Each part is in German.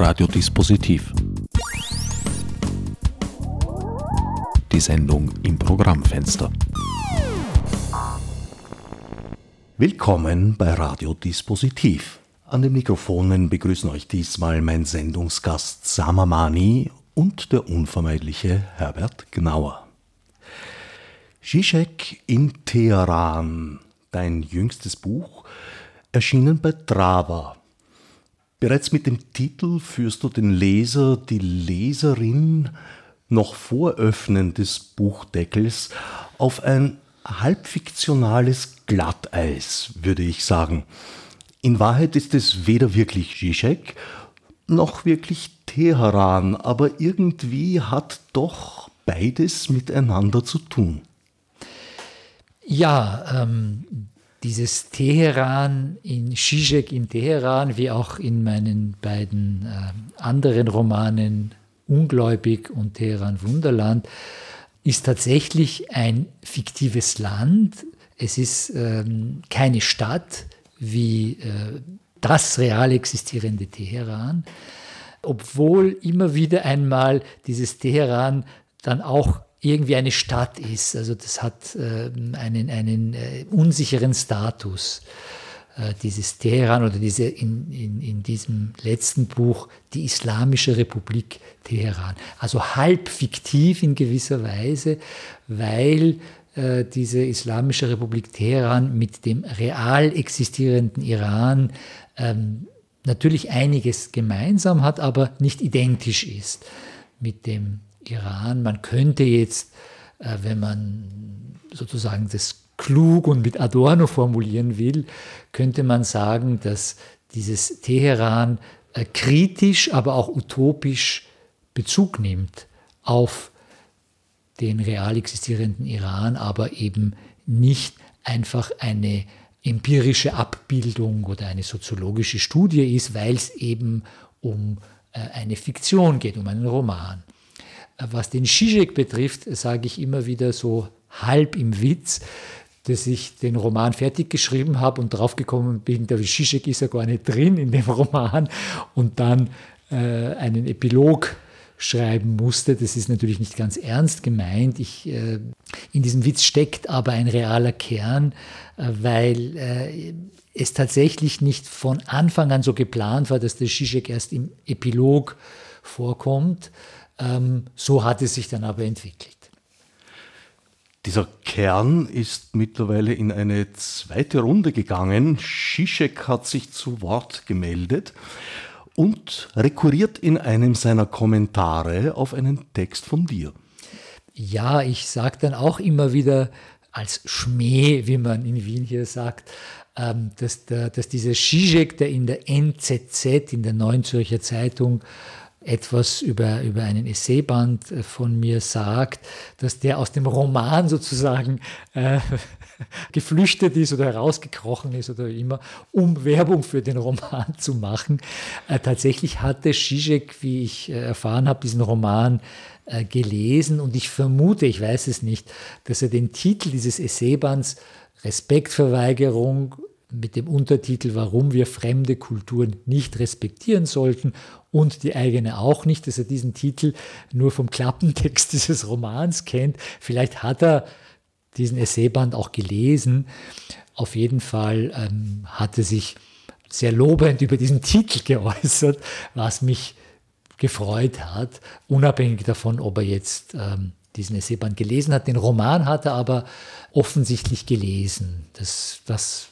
Radiodispositiv. Die Sendung im Programmfenster. Willkommen bei Radiodispositiv. An den Mikrofonen begrüßen euch diesmal mein Sendungsgast Samamani und der unvermeidliche Herbert Gnauer. Zizek in Teheran, dein jüngstes Buch, erschienen bei Drava. Bereits mit dem Titel führst du den Leser, die Leserin noch vor Öffnen des Buchdeckels auf ein halbfiktionales Glatteis, würde ich sagen. In Wahrheit ist es weder wirklich Zizek noch wirklich Teheran, aber irgendwie hat doch beides miteinander zu tun. Ja, ähm, dieses Teheran in Zizek in Teheran, wie auch in meinen beiden äh, anderen Romanen Ungläubig und Teheran Wunderland, ist tatsächlich ein fiktives Land. Es ist ähm, keine Stadt wie äh, das real existierende Teheran, obwohl immer wieder einmal dieses Teheran dann auch irgendwie eine Stadt ist. Also das hat äh, einen, einen äh, unsicheren Status. Äh, dieses Teheran oder diese in, in, in diesem letzten Buch, die Islamische Republik Teheran. Also halb fiktiv in gewisser Weise, weil äh, diese Islamische Republik Teheran mit dem real existierenden Iran ähm, natürlich einiges gemeinsam hat, aber nicht identisch ist mit dem Iran. Man könnte jetzt, äh, wenn man sozusagen das klug und mit Adorno formulieren will, könnte man sagen, dass dieses Teheran äh, kritisch, aber auch utopisch Bezug nimmt auf den real existierenden Iran, aber eben nicht einfach eine empirische Abbildung oder eine soziologische Studie ist, weil es eben um äh, eine Fiktion geht, um einen Roman. Was den Zizek betrifft, sage ich immer wieder so halb im Witz, dass ich den Roman fertig geschrieben habe und draufgekommen bin, der Zizek ist ja gar nicht drin in dem Roman und dann äh, einen Epilog schreiben musste. Das ist natürlich nicht ganz ernst gemeint. Ich, äh, in diesem Witz steckt aber ein realer Kern, äh, weil äh, es tatsächlich nicht von Anfang an so geplant war, dass der Zizek erst im Epilog vorkommt, ähm, so hat es sich dann aber entwickelt. Dieser Kern ist mittlerweile in eine zweite Runde gegangen. Zizek hat sich zu Wort gemeldet und rekurriert in einem seiner Kommentare auf einen Text von dir. Ja, ich sage dann auch immer wieder als Schmäh, wie man in Wien hier sagt, ähm, dass, der, dass dieser Zizek, der in der NZZ, in der Neuen Zürcher Zeitung, etwas über, über einen Essayband äh, von mir sagt, dass der aus dem Roman sozusagen äh, geflüchtet ist oder herausgekrochen ist oder immer, um Werbung für den Roman zu machen. Äh, tatsächlich hatte Zizek, wie ich äh, erfahren habe, diesen Roman äh, gelesen und ich vermute, ich weiß es nicht, dass er den Titel dieses Essaybands Respektverweigerung mit dem Untertitel Warum wir fremde Kulturen nicht respektieren sollten und die eigene auch nicht, dass er diesen Titel nur vom Klappentext dieses Romans kennt. Vielleicht hat er diesen Essayband auch gelesen. Auf jeden Fall ähm, er sich sehr lobend über diesen Titel geäußert, was mich gefreut hat, unabhängig davon, ob er jetzt ähm, diesen Essayband gelesen hat. Den Roman hat er aber offensichtlich gelesen. Das, das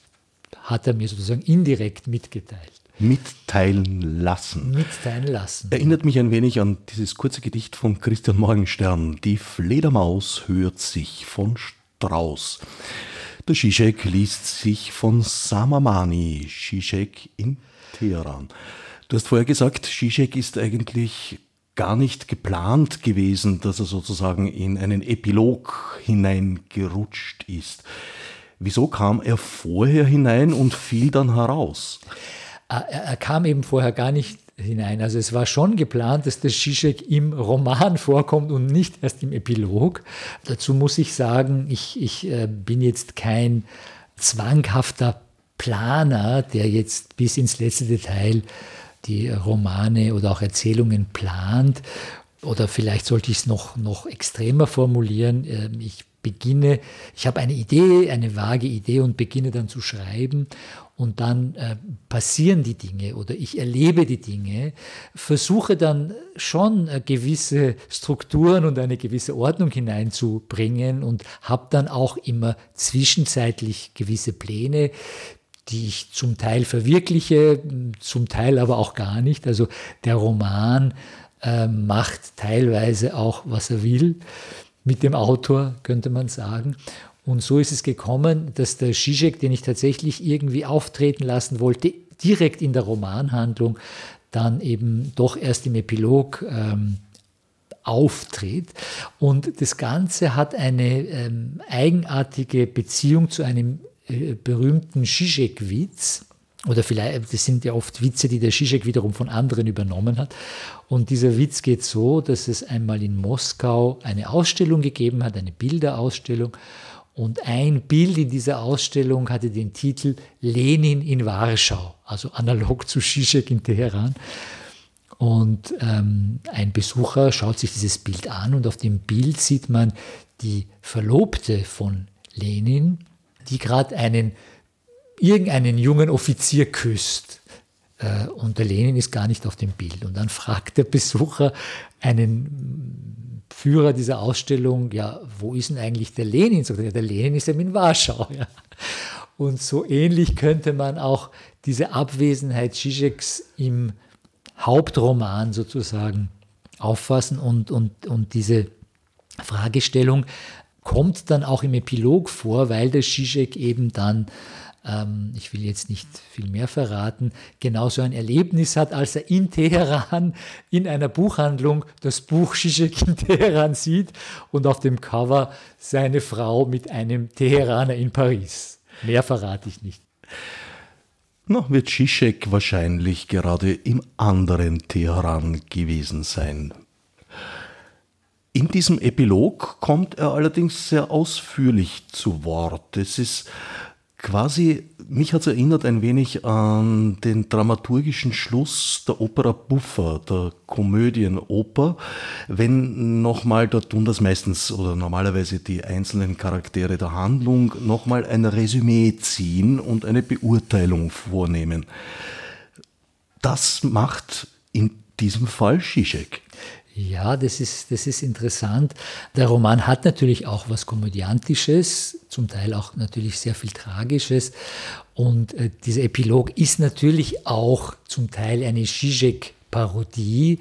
hat er mir sozusagen indirekt mitgeteilt. Mitteilen lassen. Mitteilen lassen. Erinnert mich ein wenig an dieses kurze Gedicht von Christian Morgenstern. Die Fledermaus hört sich von Strauß. Der Zizek liest sich von Samamani, Zizek in Teheran. Du hast vorher gesagt, Zizek ist eigentlich gar nicht geplant gewesen, dass er sozusagen in einen Epilog hineingerutscht ist. Wieso kam er vorher hinein und fiel dann heraus? Er, er kam eben vorher gar nicht hinein. Also es war schon geplant, dass der Zizek im Roman vorkommt und nicht erst im Epilog. Dazu muss ich sagen, ich, ich äh, bin jetzt kein zwanghafter Planer, der jetzt bis ins letzte Detail die Romane oder auch Erzählungen plant. Oder vielleicht sollte ich es noch, noch extremer formulieren. Ähm, ich beginne, ich habe eine Idee, eine vage Idee und beginne dann zu schreiben und dann äh, passieren die Dinge oder ich erlebe die Dinge, versuche dann schon äh, gewisse Strukturen und eine gewisse Ordnung hineinzubringen und habe dann auch immer zwischenzeitlich gewisse Pläne, die ich zum Teil verwirkliche, zum Teil aber auch gar nicht. Also der Roman äh, macht teilweise auch, was er will mit dem Autor, könnte man sagen. Und so ist es gekommen, dass der Zizek, den ich tatsächlich irgendwie auftreten lassen wollte, direkt in der Romanhandlung, dann eben doch erst im Epilog ähm, auftritt. Und das Ganze hat eine ähm, eigenartige Beziehung zu einem äh, berühmten Zizek-Witz. Oder vielleicht, das sind ja oft Witze, die der Zizek wiederum von anderen übernommen hat. Und dieser Witz geht so, dass es einmal in Moskau eine Ausstellung gegeben hat, eine Bilderausstellung. Und ein Bild in dieser Ausstellung hatte den Titel Lenin in Warschau, also analog zu Zizek in Teheran. Und ähm, ein Besucher schaut sich dieses Bild an und auf dem Bild sieht man die Verlobte von Lenin, die gerade einen irgendeinen jungen Offizier küsst. Äh, und der Lenin ist gar nicht auf dem Bild. Und dann fragt der Besucher einen Führer dieser Ausstellung, ja, wo ist denn eigentlich der Lenin? Sagt er, der Lenin ist eben in Warschau. Ja. Und so ähnlich könnte man auch diese Abwesenheit Zizeks im Hauptroman sozusagen auffassen und, und, und diese Fragestellung kommt dann auch im Epilog vor, weil der Zizek eben dann ähm, ich will jetzt nicht viel mehr verraten, genauso ein Erlebnis hat, als er in Teheran in einer Buchhandlung das Buch Zizek in Teheran sieht und auf dem Cover seine Frau mit einem Teheraner in Paris. Mehr verrate ich nicht. Noch wird Zizek wahrscheinlich gerade im anderen Teheran gewesen sein. In diesem Epilog kommt er allerdings sehr ausführlich zu Wort. Es ist quasi, mich hat es erinnert ein wenig an den dramaturgischen Schluss der Opera Buffa, der Komödienoper, wenn nochmal, da tun das meistens oder normalerweise die einzelnen Charaktere der Handlung nochmal ein Resümee ziehen und eine Beurteilung vornehmen. Das macht in diesem Fall Zizek. Ja, das ist, das ist interessant. Der Roman hat natürlich auch was Komödiantisches, zum Teil auch natürlich sehr viel Tragisches. Und äh, dieser Epilog ist natürlich auch zum Teil eine Zizek-Parodie.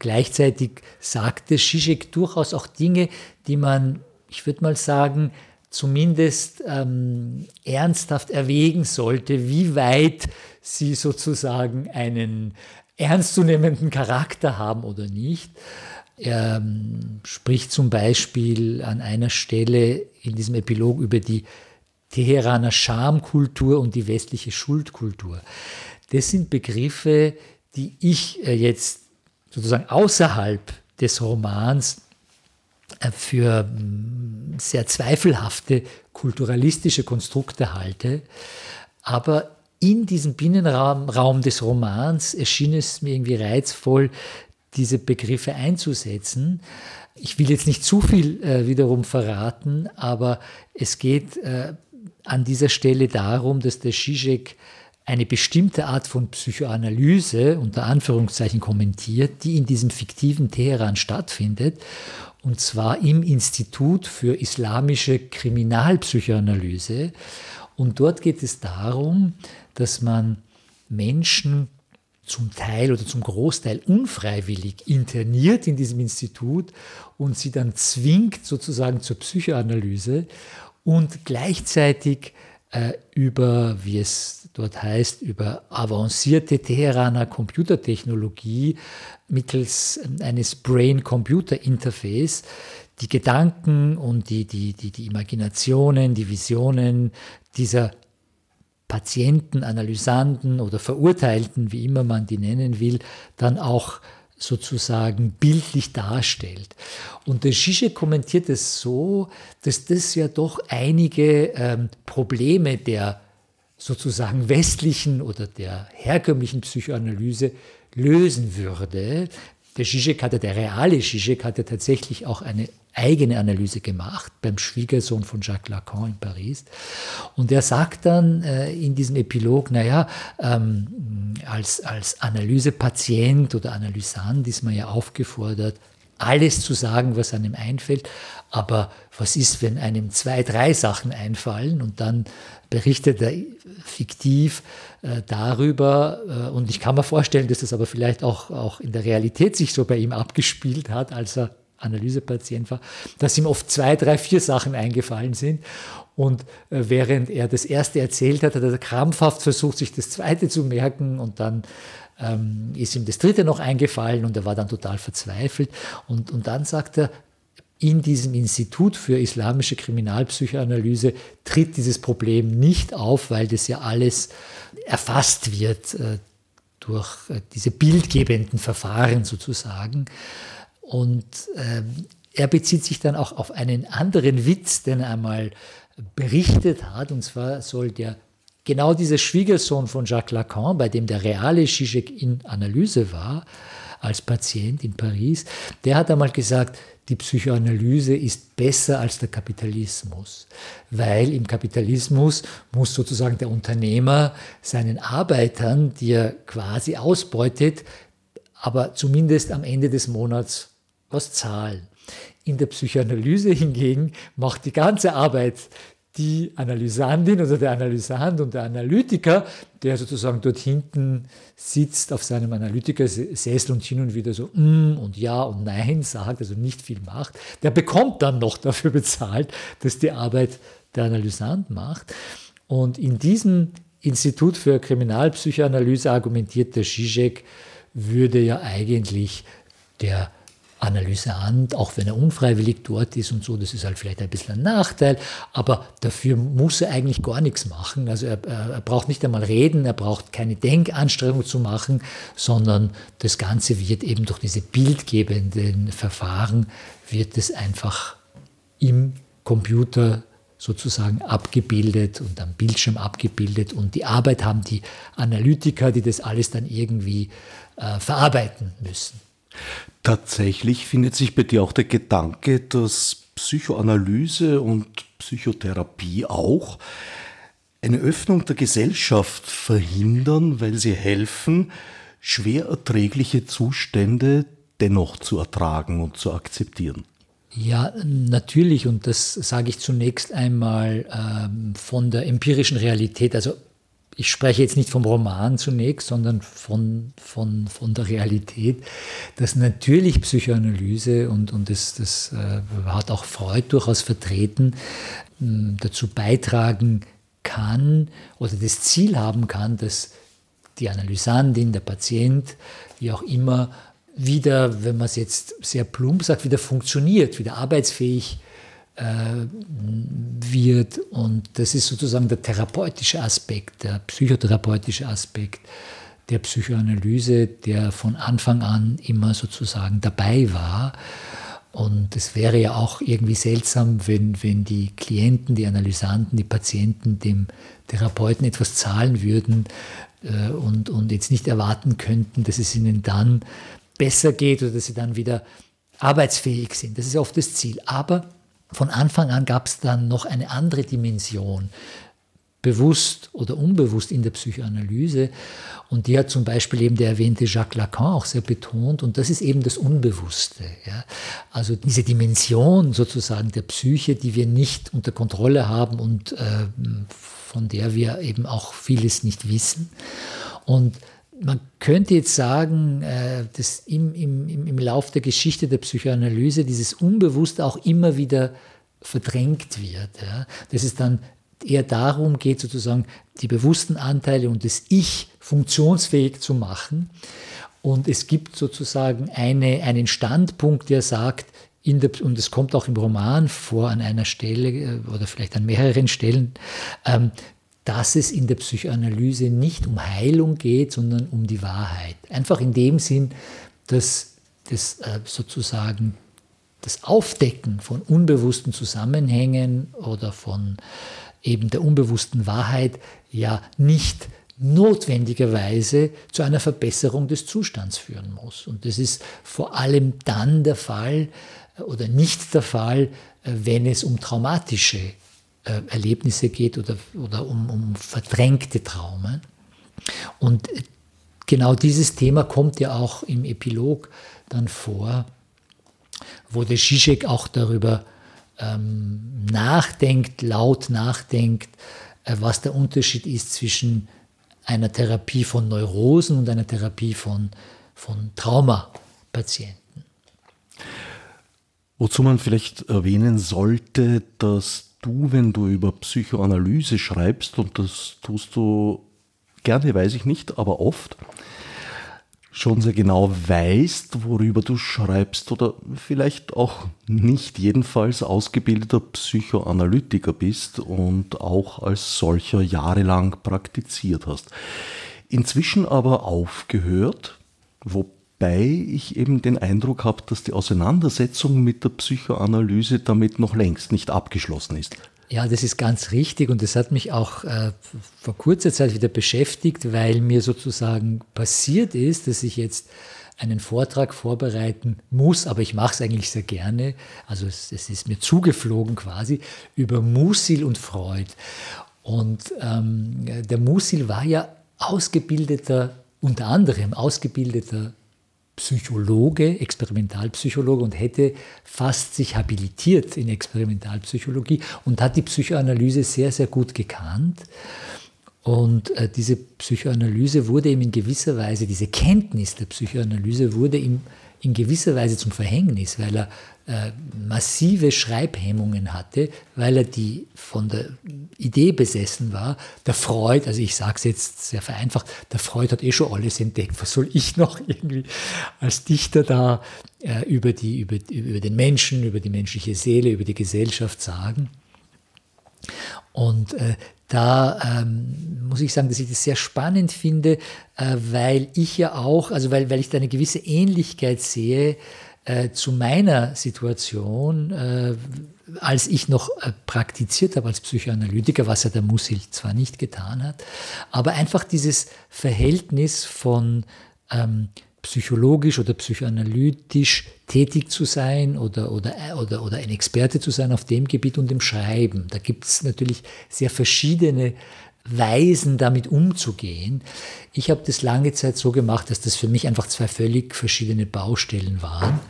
Gleichzeitig sagte Zizek durchaus auch Dinge, die man, ich würde mal sagen, zumindest ähm, ernsthaft erwägen sollte, wie weit sie sozusagen einen, ernstzunehmenden Charakter haben oder nicht. Er ähm, spricht zum Beispiel an einer Stelle in diesem Epilog über die Teheraner Schamkultur und die westliche Schuldkultur. Das sind Begriffe, die ich äh, jetzt sozusagen außerhalb des Romans äh, für mm, sehr zweifelhafte kulturalistische Konstrukte halte. Aber in diesem Binnenraum Raum des Romans erschien es mir irgendwie reizvoll, diese Begriffe einzusetzen. Ich will jetzt nicht zu viel äh, wiederum verraten, aber es geht äh, an dieser Stelle darum, dass der Zizek eine bestimmte Art von Psychoanalyse unter Anführungszeichen kommentiert, die in diesem fiktiven Teheran stattfindet, und zwar im Institut für islamische Kriminalpsychoanalyse. Und dort geht es darum, dass man Menschen zum Teil oder zum Großteil unfreiwillig interniert in diesem Institut und sie dann zwingt sozusagen zur Psychoanalyse und gleichzeitig äh, über, wie es dort heißt, über avancierte Teheraner Computertechnologie mittels eines Brain-Computer-Interface die Gedanken und die, die, die, die Imaginationen, die Visionen dieser Patienten, Analysanten oder Verurteilten, wie immer man die nennen will, dann auch sozusagen bildlich darstellt. Und der Zizek kommentiert es so, dass das ja doch einige ähm, Probleme der sozusagen westlichen oder der herkömmlichen Psychoanalyse lösen würde. Der Zizek hatte, der reale Zizek hatte tatsächlich auch eine eigene Analyse gemacht beim Schwiegersohn von Jacques Lacan in Paris. Und er sagt dann äh, in diesem Epilog, naja, ähm, als, als Analysepatient oder Analysant ist man ja aufgefordert, alles zu sagen, was einem einfällt. Aber was ist, wenn einem zwei, drei Sachen einfallen und dann berichtet er fiktiv äh, darüber. Äh, und ich kann mir vorstellen, dass das aber vielleicht auch, auch in der Realität sich so bei ihm abgespielt hat, als er Analysepatient war, dass ihm oft zwei, drei, vier Sachen eingefallen sind. Und äh, während er das erste erzählt hat, hat er krampfhaft versucht, sich das zweite zu merken und dann ähm, ist ihm das dritte noch eingefallen und er war dann total verzweifelt. Und, und dann sagt er, in diesem Institut für islamische Kriminalpsychoanalyse tritt dieses Problem nicht auf, weil das ja alles erfasst wird äh, durch äh, diese bildgebenden Verfahren sozusagen. Und äh, er bezieht sich dann auch auf einen anderen Witz, den er einmal berichtet hat, und zwar soll der genau dieser Schwiegersohn von Jacques Lacan, bei dem der reale Zizek in Analyse war, als Patient in Paris, der hat einmal gesagt, die Psychoanalyse ist besser als der Kapitalismus, weil im Kapitalismus muss sozusagen der Unternehmer seinen Arbeitern, die er quasi ausbeutet, aber zumindest am Ende des Monats was zahlen. In der Psychoanalyse hingegen macht die ganze Arbeit die Analysandin oder der Analysand und der Analytiker, der sozusagen dort hinten sitzt auf seinem Analytikersessel und hin und wieder so mm und ja und nein sagt, also nicht viel macht, der bekommt dann noch dafür bezahlt, dass die Arbeit der Analysand macht. Und in diesem Institut für Kriminalpsychoanalyse argumentiert der Zizek, würde ja eigentlich der Analysant, auch wenn er unfreiwillig dort ist und so, das ist halt vielleicht ein bisschen ein Nachteil, aber dafür muss er eigentlich gar nichts machen. Also er, er braucht nicht einmal reden, er braucht keine Denkanstrengung zu machen, sondern das Ganze wird eben durch diese bildgebenden Verfahren, wird es einfach im Computer sozusagen abgebildet und am Bildschirm abgebildet und die Arbeit haben die Analytiker, die das alles dann irgendwie äh, verarbeiten müssen. Tatsächlich findet sich bei dir auch der Gedanke, dass Psychoanalyse und Psychotherapie auch eine Öffnung der Gesellschaft verhindern, weil sie helfen, schwer erträgliche Zustände dennoch zu ertragen und zu akzeptieren. Ja, natürlich, und das sage ich zunächst einmal ähm, von der empirischen Realität. Also ich spreche jetzt nicht vom Roman zunächst, sondern von, von, von der Realität, dass natürlich Psychoanalyse, und, und das, das äh, hat auch Freud durchaus vertreten, dazu beitragen kann oder das Ziel haben kann, dass die Analysandin, der Patient, wie auch immer, wieder, wenn man es jetzt sehr plump sagt, wieder funktioniert, wieder arbeitsfähig äh, wird. Und das ist sozusagen der therapeutische Aspekt, der psychotherapeutische Aspekt der Psychoanalyse, der von Anfang an immer sozusagen dabei war. Und es wäre ja auch irgendwie seltsam, wenn, wenn die Klienten, die Analysanten, die Patienten dem Therapeuten etwas zahlen würden äh, und, und jetzt nicht erwarten könnten, dass es ihnen dann besser geht oder dass sie dann wieder arbeitsfähig sind. Das ist oft das Ziel. Aber von Anfang an gab es dann noch eine andere Dimension, bewusst oder unbewusst in der Psychoanalyse. Und die hat zum Beispiel eben der erwähnte Jacques Lacan auch sehr betont. Und das ist eben das Unbewusste. Ja? Also diese Dimension sozusagen der Psyche, die wir nicht unter Kontrolle haben und äh, von der wir eben auch vieles nicht wissen. Und man könnte jetzt sagen, äh, dass im, im, im Lauf der Geschichte der Psychoanalyse dieses Unbewusste auch immer wieder verdrängt wird. Ja. Dass es dann eher darum geht, sozusagen die bewussten Anteile und das Ich funktionsfähig zu machen. Und es gibt sozusagen eine, einen Standpunkt, der sagt, der, und es kommt auch im Roman vor an einer Stelle äh, oder vielleicht an mehreren Stellen, ähm, dass es in der Psychoanalyse nicht um Heilung geht, sondern um die Wahrheit. Einfach in dem Sinn, dass das äh, sozusagen das Aufdecken von unbewussten Zusammenhängen oder von eben der unbewussten Wahrheit ja nicht notwendigerweise zu einer Verbesserung des Zustands führen muss. Und das ist vor allem dann der Fall äh, oder nicht der Fall, äh, wenn es um traumatische äh, Erlebnisse geht oder, oder um, um verdrängte Traumen. Und genau dieses Thema kommt ja auch im Epilog dann vor, wo der Zizek auch darüber ähm, nachdenkt, laut nachdenkt, äh, was der Unterschied ist zwischen einer Therapie von Neurosen und einer Therapie von, von Traumapatienten. Wozu man vielleicht erwähnen sollte, dass du, wenn du über Psychoanalyse schreibst, und das tust du gerne, weiß ich nicht, aber oft, schon sehr genau weißt, worüber du schreibst oder vielleicht auch nicht jedenfalls ausgebildeter Psychoanalytiker bist und auch als solcher jahrelang praktiziert hast. Inzwischen aber aufgehört, wobei ich eben den Eindruck habe, dass die Auseinandersetzung mit der Psychoanalyse damit noch längst nicht abgeschlossen ist. Ja, das ist ganz richtig und das hat mich auch äh, vor kurzer Zeit wieder beschäftigt, weil mir sozusagen passiert ist, dass ich jetzt einen Vortrag vorbereiten muss, aber ich mache es eigentlich sehr gerne. Also es, es, ist mir zugeflogen quasi über Musil und Freud. Und ähm, der Musil war ja ausgebildeter, unter anderem ausgebildeter Psychologe, Experimentalpsychologe und hätte fast sich habilitiert in Experimentalpsychologie und hat die Psychoanalyse sehr, sehr gut gekannt. Und äh, diese Psychoanalyse wurde ihm in gewisser Weise, diese Kenntnis der Psychoanalyse wurde ihm in gewisser Weise zum Verhängnis, weil er äh, massive Schreibhemmungen hatte, weil er die von der Idee besessen war. Der Freud, also ich sage es jetzt sehr vereinfacht, der Freud hat eh schon alles entdeckt. Was soll ich noch irgendwie als Dichter da äh, über, die, über, über den Menschen, über die menschliche Seele, über die Gesellschaft sagen? Und äh, da ähm, muss ich sagen, dass ich das sehr spannend finde, äh, weil ich ja auch, also weil, weil ich da eine gewisse Ähnlichkeit sehe äh, zu meiner Situation, äh, als ich noch äh, praktiziert habe als Psychoanalytiker, was ja der Musil zwar nicht getan hat, aber einfach dieses Verhältnis von ähm, psychologisch oder psychoanalytisch tätig zu sein oder, oder, oder, oder ein Experte zu sein auf dem Gebiet und im Schreiben. Da gibt es natürlich sehr verschiedene Weisen, damit umzugehen. Ich habe das lange Zeit so gemacht, dass das für mich einfach zwei völlig verschiedene Baustellen waren.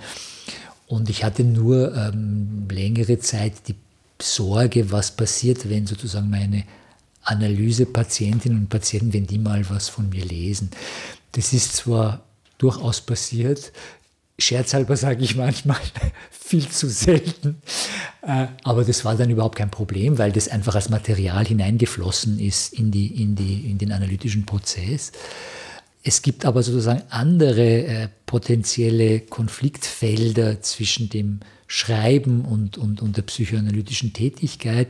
Und ich hatte nur ähm, längere Zeit die Sorge, was passiert, wenn sozusagen meine Analysepatientinnen und Patienten, wenn die mal was von mir lesen. Das ist zwar durchaus passiert, scherzhalber sage ich manchmal, viel zu selten. Äh, aber das war dann überhaupt kein Problem, weil das einfach als Material hineingeflossen ist in, die, in, die, in den analytischen Prozess. Es gibt aber sozusagen andere äh, potenzielle Konfliktfelder zwischen dem Schreiben und, und, und der psychoanalytischen Tätigkeit,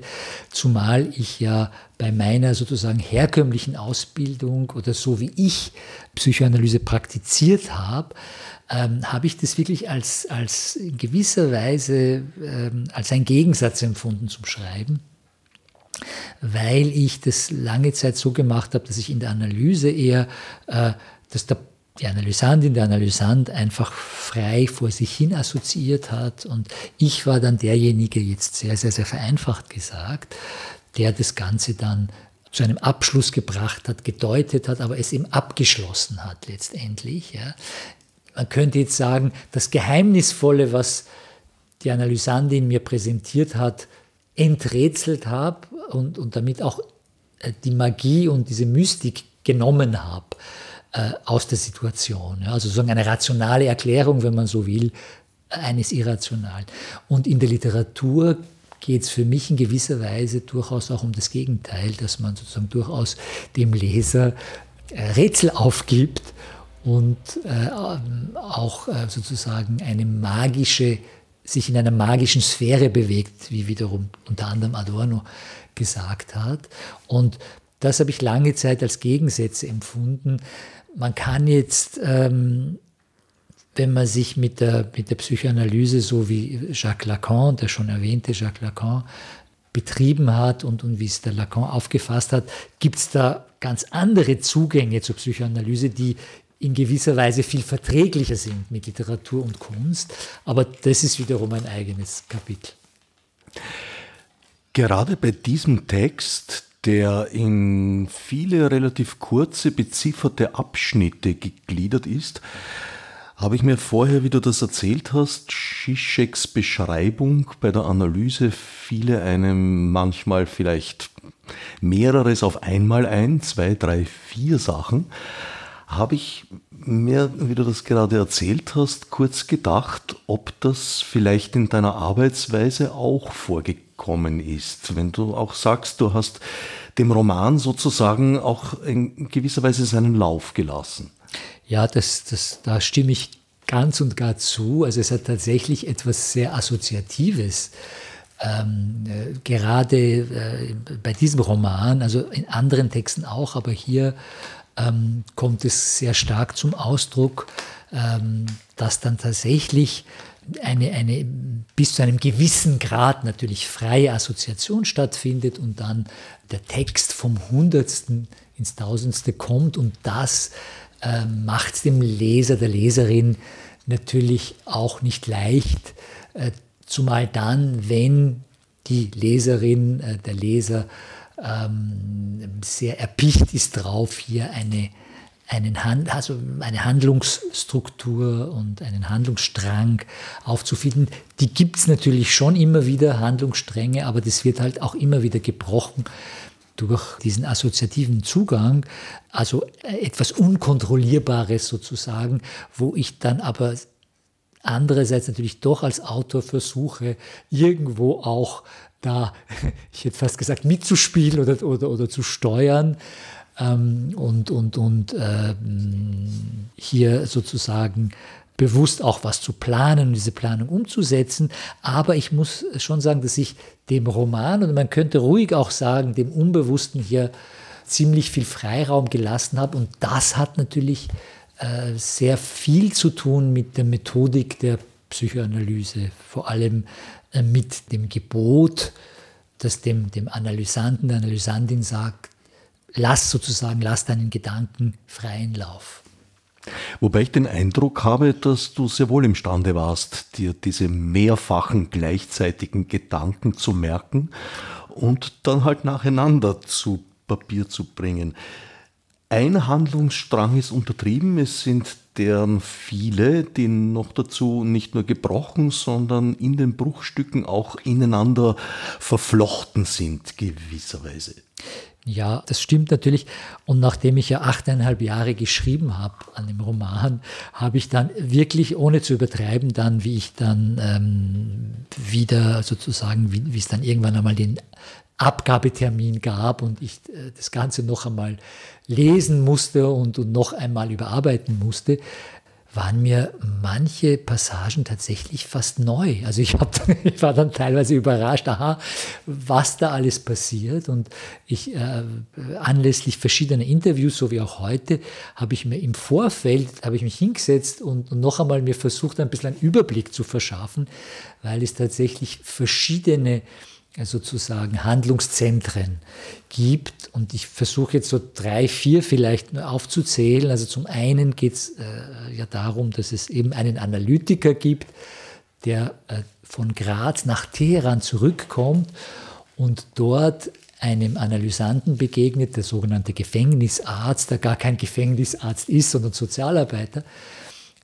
zumal ich ja bei meiner sozusagen herkömmlichen Ausbildung oder so wie ich Psychoanalyse praktiziert habe, ähm, habe ich das wirklich als, als in gewisser Weise ähm, als ein Gegensatz empfunden zum Schreiben, weil ich das lange Zeit so gemacht habe, dass ich in der Analyse eher, äh, dass der die Analysandin, der Analysant einfach frei vor sich hin assoziiert hat. Und ich war dann derjenige, jetzt sehr, sehr, sehr vereinfacht gesagt, der das Ganze dann zu einem Abschluss gebracht hat, gedeutet hat, aber es eben abgeschlossen hat letztendlich. Ja. Man könnte jetzt sagen, das Geheimnisvolle, was die Analysandin mir präsentiert hat, enträtselt habe und, und damit auch äh, die Magie und diese Mystik genommen habe äh, aus der Situation. Ja, also sozusagen eine rationale Erklärung, wenn man so will, eines Irrationalen. Und in der Literatur geht es für mich in gewisser Weise durchaus auch um das Gegenteil, dass man sozusagen durchaus dem Leser äh, Rätsel aufgibt und äh, auch äh, sozusagen eine magische, sich in einer magischen Sphäre bewegt, wie wiederum unter anderem Adorno gesagt hat. Und das habe ich lange Zeit als Gegensätze empfunden, man kann jetzt, ähm, wenn man sich mit der, mit der Psychoanalyse, so wie Jacques Lacan, der schon erwähnte Jacques Lacan, betrieben hat und, und wie es der Lacan aufgefasst hat, gibt es da ganz andere Zugänge zur Psychoanalyse, die in gewisser Weise viel verträglicher sind mit Literatur und Kunst. Aber das ist wiederum ein eigenes Kapitel. Gerade bei diesem Text, der in viele relativ kurze, bezifferte Abschnitte gegliedert ist, habe ich mir vorher, wie du das erzählt hast, Zizeks Beschreibung bei der Analyse fiele einem manchmal vielleicht mehreres auf einmal ein, zwei, drei, vier Sachen, habe ich mir, wie du das gerade erzählt hast, kurz gedacht, ob das vielleicht in deiner Arbeitsweise auch vorgekommen ist. Wenn du auch sagst, du hast dem Roman sozusagen auch in gewisser Weise seinen Lauf gelassen. Ja, das, das, da stimme ich ganz und gar zu. Also es hat tatsächlich etwas sehr Assoziatives. Ähm, äh, gerade äh, bei diesem Roman, also in anderen Texten auch, aber hier ähm, kommt es sehr stark zum Ausdruck, ähm, dass dann tatsächlich eine, eine bis zu einem gewissen Grad natürlich freie Assoziation stattfindet und dann der Text vom Hundertsten ins Tausendste kommt und das äh, macht es dem Leser, der Leserin natürlich auch nicht leicht, äh, zumal dann, wenn die Leserin, äh, der Leser ähm, sehr erpicht ist drauf, hier eine, einen Hand, also eine Handlungsstruktur und einen Handlungsstrang aufzufinden. Die gibt es natürlich schon immer wieder, Handlungsstränge, aber das wird halt auch immer wieder gebrochen durch diesen assoziativen Zugang, also etwas Unkontrollierbares sozusagen, wo ich dann aber andererseits natürlich doch als Autor versuche, irgendwo auch da, ich hätte fast gesagt, mitzuspielen oder, oder, oder zu steuern ähm, und, und, und äh, hier sozusagen bewusst auch was zu planen und diese Planung umzusetzen. Aber ich muss schon sagen, dass ich dem Roman und man könnte ruhig auch sagen, dem Unbewussten hier ziemlich viel Freiraum gelassen habe. Und das hat natürlich äh, sehr viel zu tun mit der Methodik der Psychoanalyse, vor allem äh, mit dem Gebot, das dem, dem Analysanten, der Analysantin sagt, lass sozusagen, lass deinen Gedanken freien Lauf. Wobei ich den Eindruck habe, dass du sehr wohl imstande warst, dir diese mehrfachen gleichzeitigen Gedanken zu merken und dann halt nacheinander zu Papier zu bringen. Ein Handlungsstrang ist untertrieben, es sind deren viele, die noch dazu nicht nur gebrochen, sondern in den Bruchstücken auch ineinander verflochten sind, gewisserweise. Ja, das stimmt natürlich. Und nachdem ich ja achteinhalb Jahre geschrieben habe an dem Roman, habe ich dann wirklich, ohne zu übertreiben, dann, wie ich dann ähm, wieder sozusagen, wie, es dann irgendwann einmal den Abgabetermin gab und ich äh, das Ganze noch einmal lesen musste und, und noch einmal überarbeiten musste, waren mir manche Passagen tatsächlich fast neu. Also ich, hab, ich war dann teilweise überrascht, aha, was da alles passiert. Und ich äh, anlässlich verschiedener Interviews, so wie auch heute, habe ich mir im Vorfeld, habe ich mich hingesetzt und, und noch einmal mir versucht, ein bisschen einen Überblick zu verschaffen, weil es tatsächlich verschiedene sozusagen Handlungszentren gibt. Und ich versuche jetzt so drei, vier vielleicht aufzuzählen. Also zum einen geht es äh, ja darum, dass es eben einen Analytiker gibt, der äh, von Graz nach Teheran zurückkommt und dort einem Analysanten begegnet, der sogenannte Gefängnisarzt, der gar kein Gefängnisarzt ist, sondern Sozialarbeiter,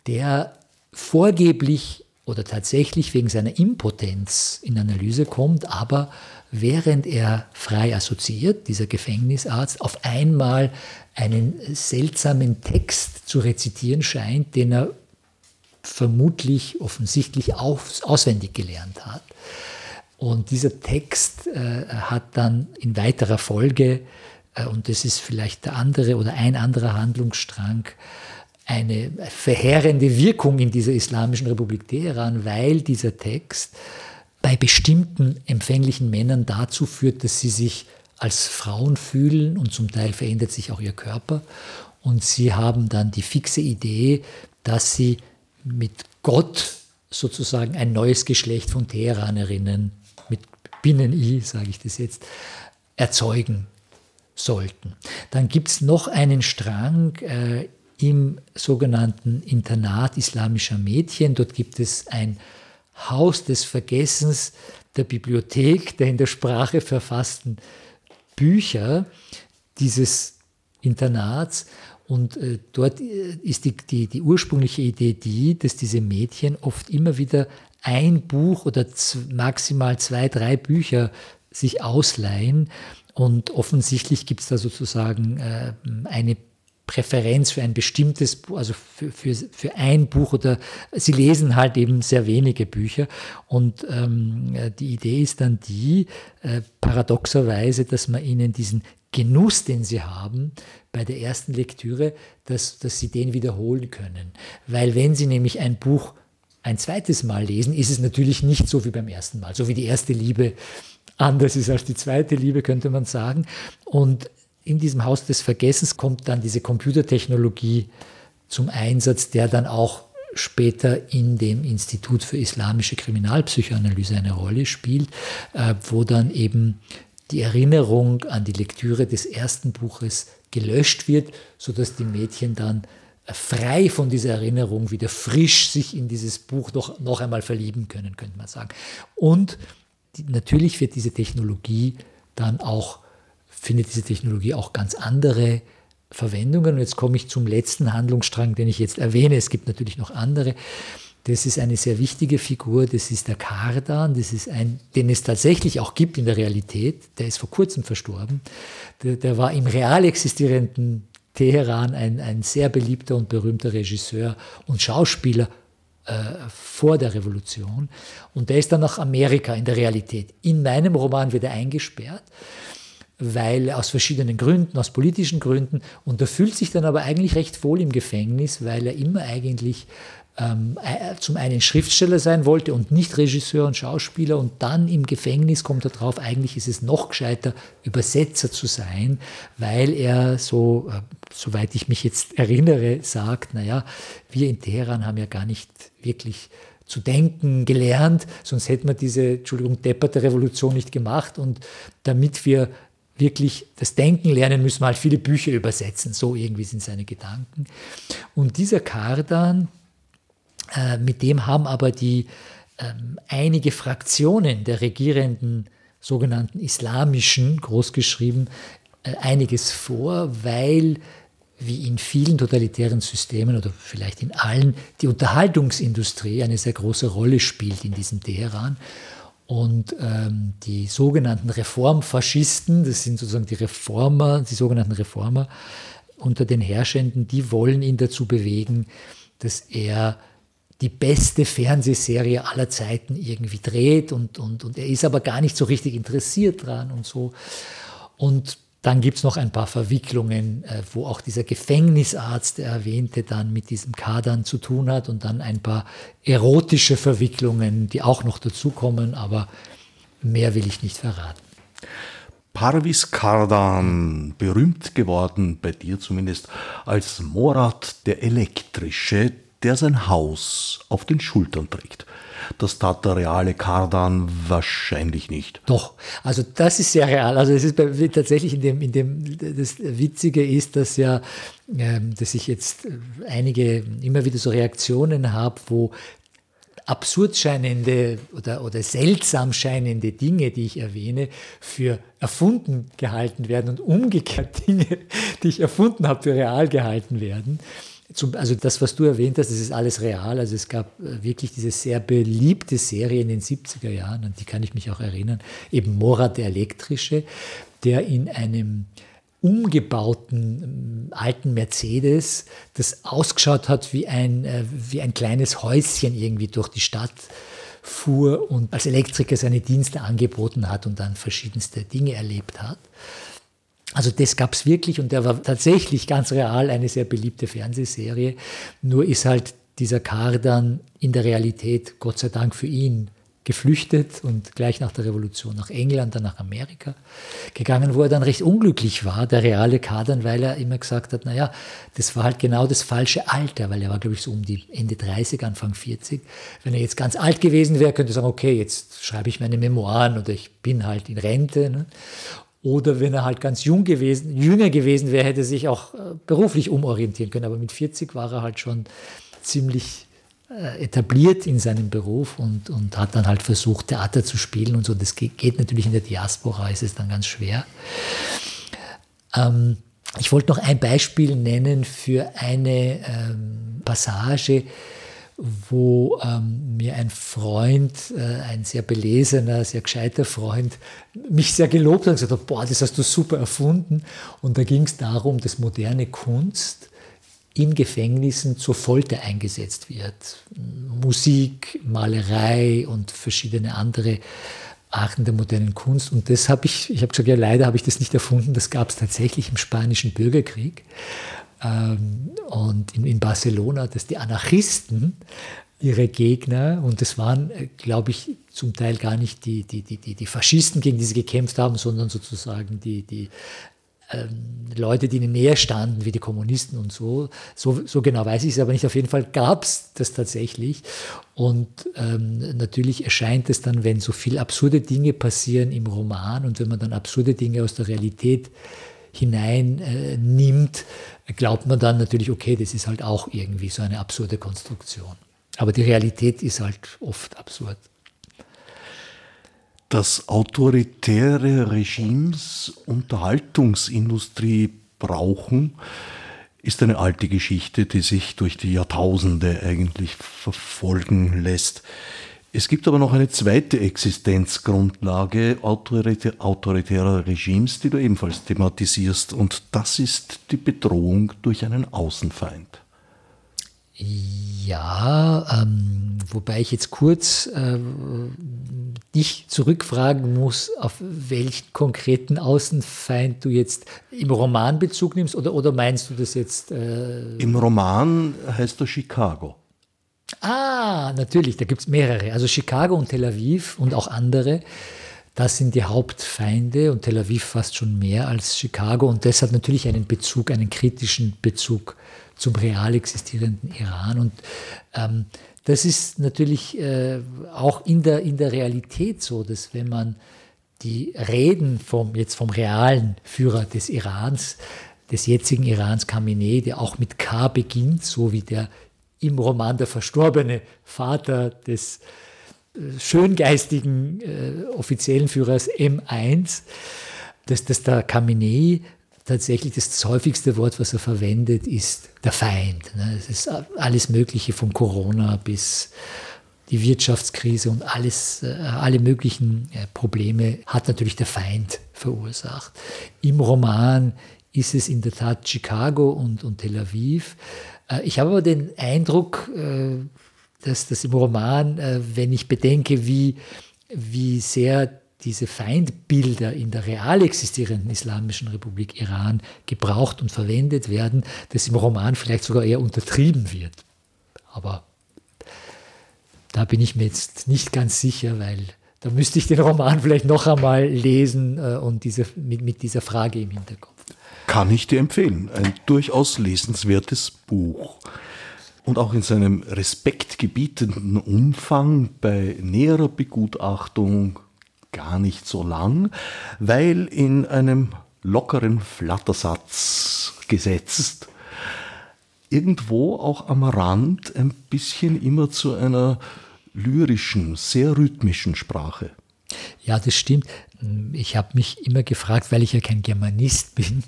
der vorgeblich oder tatsächlich wegen seiner Impotenz in Analyse kommt, aber während er frei assoziiert, dieser Gefängnisarzt, auf einmal einen seltsamen Text zu rezitieren scheint, den er vermutlich offensichtlich aus, auswendig gelernt hat. Und dieser Text äh, hat dann in weiterer Folge, äh, und das ist vielleicht der andere oder ein anderer Handlungsstrang, eine verheerende Wirkung in dieser Islamischen Republik Teheran, weil dieser Text bei bestimmten empfänglichen Männern dazu führt, dass sie sich als Frauen fühlen und zum Teil verändert sich auch ihr Körper. Und sie haben dann die fixe Idee, dass sie mit Gott sozusagen ein neues Geschlecht von Teheranerinnen mit Binnen-I, sage ich das jetzt, erzeugen sollten. Dann gibt es noch einen Strang äh, im sogenannten Internat islamischer Mädchen. Dort gibt es ein Haus des Vergessens der Bibliothek der in der Sprache verfassten Bücher dieses Internats. Und äh, dort äh, ist die, die, die ursprüngliche Idee die, dass diese Mädchen oft immer wieder ein Buch oder maximal zwei, drei Bücher sich ausleihen. Und offensichtlich gibt es da sozusagen äh, eine Präferenz für ein bestimmtes, also für, für, für ein Buch oder sie lesen halt eben sehr wenige Bücher. Und ähm, die Idee ist dann die, äh, paradoxerweise, dass man ihnen diesen Genuss, den sie haben bei der ersten Lektüre, dass, dass sie den wiederholen können. Weil wenn sie nämlich ein Buch ein zweites Mal lesen, ist es natürlich nicht so wie beim ersten Mal, so wie die erste Liebe anders ist als die zweite Liebe, könnte man sagen. Und in diesem Haus des Vergessens kommt dann diese Computertechnologie zum Einsatz, der dann auch später in dem Institut für islamische Kriminalpsychoanalyse eine Rolle spielt, äh, wo dann eben die Erinnerung an die Lektüre des ersten Buches gelöscht wird, sodass die Mädchen dann äh, frei von dieser Erinnerung wieder frisch sich in dieses Buch noch, noch einmal verlieben können, könnte man sagen. Und die, natürlich wird diese Technologie dann auch findet diese Technologie auch ganz andere Verwendungen. Und jetzt komme ich zum letzten Handlungsstrang, den ich jetzt erwähne. Es gibt natürlich noch andere. Das ist eine sehr wichtige Figur, das ist der Kardan, das ist ein, den es tatsächlich auch gibt in der Realität. Der ist vor kurzem verstorben. Der, der war im real existierenden Teheran ein, ein sehr beliebter und berühmter Regisseur und Schauspieler äh, vor der Revolution. Und der ist dann nach Amerika in der Realität. In meinem Roman wird er eingesperrt weil aus verschiedenen Gründen, aus politischen Gründen. Und er fühlt sich dann aber eigentlich recht wohl im Gefängnis, weil er immer eigentlich ähm, äh, zum einen Schriftsteller sein wollte und nicht Regisseur und Schauspieler. Und dann im Gefängnis kommt er drauf, eigentlich ist es noch gescheiter, Übersetzer zu sein, weil er so, äh, soweit ich mich jetzt erinnere, sagt, naja, wir in Teheran haben ja gar nicht wirklich zu denken gelernt, sonst hätten wir diese, Entschuldigung, depperte Revolution nicht gemacht. Und damit wir wirklich das Denken lernen, müssen wir halt viele Bücher übersetzen. So irgendwie sind seine Gedanken. Und dieser Kardan, äh, mit dem haben aber die ähm, einige Fraktionen der regierenden sogenannten islamischen, großgeschrieben, äh, einiges vor, weil wie in vielen totalitären Systemen oder vielleicht in allen, die Unterhaltungsindustrie eine sehr große Rolle spielt in diesem Teheran. Und ähm, die sogenannten Reformfaschisten, das sind sozusagen die Reformer, die sogenannten Reformer unter den Herrschenden, die wollen ihn dazu bewegen, dass er die beste Fernsehserie aller Zeiten irgendwie dreht und, und, und er ist aber gar nicht so richtig interessiert dran und so. Und dann gibt es noch ein paar Verwicklungen, äh, wo auch dieser Gefängnisarzt, der erwähnte, dann mit diesem Kadern zu tun hat und dann ein paar erotische Verwicklungen, die auch noch dazukommen, aber mehr will ich nicht verraten. Parvis Kardan, berühmt geworden, bei dir zumindest, als Morat der Elektrische, der sein Haus auf den Schultern trägt. Das tat der reale Kardan wahrscheinlich nicht. Doch, also das ist sehr real. Also es ist tatsächlich in dem, in dem, das Witzige ist, dass ja, ähm, dass ich jetzt einige immer wieder so Reaktionen habe, wo absurd scheinende oder, oder seltsam scheinende Dinge, die ich erwähne, für erfunden gehalten werden und umgekehrt Dinge, die ich erfunden habe, für real gehalten werden. Also das, was du erwähnt hast, das ist alles real. Also es gab äh, wirklich diese sehr beliebte Serie in den 70er Jahren, an die kann ich mich auch erinnern, eben Mora der Elektrische, der in einem umgebauten ähm, alten Mercedes, das ausgeschaut hat wie ein, äh, wie ein kleines Häuschen irgendwie durch die Stadt fuhr und als Elektriker seine Dienste angeboten hat und dann verschiedenste Dinge erlebt hat. Also das gab es wirklich und der war tatsächlich ganz real eine sehr beliebte Fernsehserie. Nur ist halt dieser Kardan in der Realität, Gott sei Dank für ihn, geflüchtet und gleich nach der Revolution nach England, dann nach Amerika gegangen, wo er dann recht unglücklich war, der reale Kadern, weil er immer gesagt hat, naja, das war halt genau das falsche Alter, weil er war, glaube ich, so um die Ende 30, Anfang 40. Wenn er jetzt ganz alt gewesen wäre, könnte er sagen, okay, jetzt schreibe ich meine Memoiren oder ich bin halt in Rente. Ne? Oder wenn er halt ganz jung gewesen, jünger gewesen wäre, hätte er sich auch äh, beruflich umorientieren können. Aber mit 40 war er halt schon ziemlich äh, etabliert in seinem Beruf und, und hat dann halt versucht, Theater zu spielen und so. Das geht, natürlich in der Diaspora, ist es dann ganz schwer. Ähm, ich wollte noch ein Beispiel nennen für eine ähm, Passage, wo ähm, mir ein Freund, äh, ein sehr belesener, sehr gescheiter Freund, mich sehr gelobt hat und gesagt hat, boah, das hast du super erfunden. Und da ging es darum, dass moderne Kunst in Gefängnissen zur Folter eingesetzt wird. Musik, Malerei und verschiedene andere Arten der modernen Kunst. Und das habe ich, ich habe gesagt, ja, leider habe ich das nicht erfunden, das gab es tatsächlich im Spanischen Bürgerkrieg ähm, und in, in Barcelona, dass die Anarchisten ihre Gegner, und das waren, äh, glaube ich, zum Teil gar nicht die, die, die, die, Faschisten, gegen die sie gekämpft haben, sondern sozusagen die, die ähm, Leute, die ihnen näher standen, wie die Kommunisten und so. So, so genau weiß ich es aber nicht. Auf jeden Fall gab es das tatsächlich. Und ähm, natürlich erscheint es dann, wenn so viel absurde Dinge passieren im Roman und wenn man dann absurde Dinge aus der Realität hineinnimmt, äh, glaubt man dann natürlich, okay, das ist halt auch irgendwie so eine absurde Konstruktion. Aber die Realität ist halt oft absurd. Dass autoritäre Regimes Unterhaltungsindustrie brauchen, ist eine alte Geschichte, die sich durch die Jahrtausende eigentlich verfolgen lässt. Es gibt aber noch eine zweite Existenzgrundlage autoritärer Regimes, die du ebenfalls thematisierst, und das ist die Bedrohung durch einen Außenfeind. Ja, ähm, wobei ich jetzt kurz äh, dich zurückfragen muss, auf welchen konkreten Außenfeind du jetzt im Roman Bezug nimmst oder, oder meinst du das jetzt? Äh Im Roman heißt er Chicago. Ah, natürlich, da gibt es mehrere. Also Chicago und Tel Aviv und auch andere, das sind die Hauptfeinde und Tel Aviv fast schon mehr als Chicago und das hat natürlich einen Bezug, einen kritischen Bezug zum real existierenden Iran. Und ähm, das ist natürlich äh, auch in der, in der Realität so, dass wenn man die Reden vom, jetzt vom realen Führer des Irans, des jetzigen Irans, Khamenei, der auch mit K beginnt, so wie der im Roman der verstorbene Vater des äh, schöngeistigen äh, offiziellen Führers M1, dass, dass der Khamenei tatsächlich das häufigste Wort, was er verwendet, ist der Feind. Ne? Es ist alles Mögliche von Corona bis die Wirtschaftskrise und alles, äh, alle möglichen äh, Probleme hat natürlich der Feind verursacht. Im Roman ist es in der Tat Chicago und, und Tel Aviv. Äh, ich habe aber den Eindruck, dass das im Roman, wenn ich bedenke, wie, wie sehr diese Feindbilder in der real existierenden Islamischen Republik Iran gebraucht und verwendet werden, dass im Roman vielleicht sogar eher untertrieben wird. Aber da bin ich mir jetzt nicht ganz sicher, weil da müsste ich den Roman vielleicht noch einmal lesen äh, und diese, mit, mit dieser Frage im Hinterkopf. Kann ich dir empfehlen. Ein durchaus lesenswertes Buch. Und auch in seinem respektgebietenden Umfang bei näherer Begutachtung gar nicht so lang, weil in einem lockeren Flattersatz gesetzt irgendwo auch am Rand ein bisschen immer zu einer lyrischen, sehr rhythmischen Sprache. Ja, das stimmt. Ich habe mich immer gefragt, weil ich ja kein Germanist bin,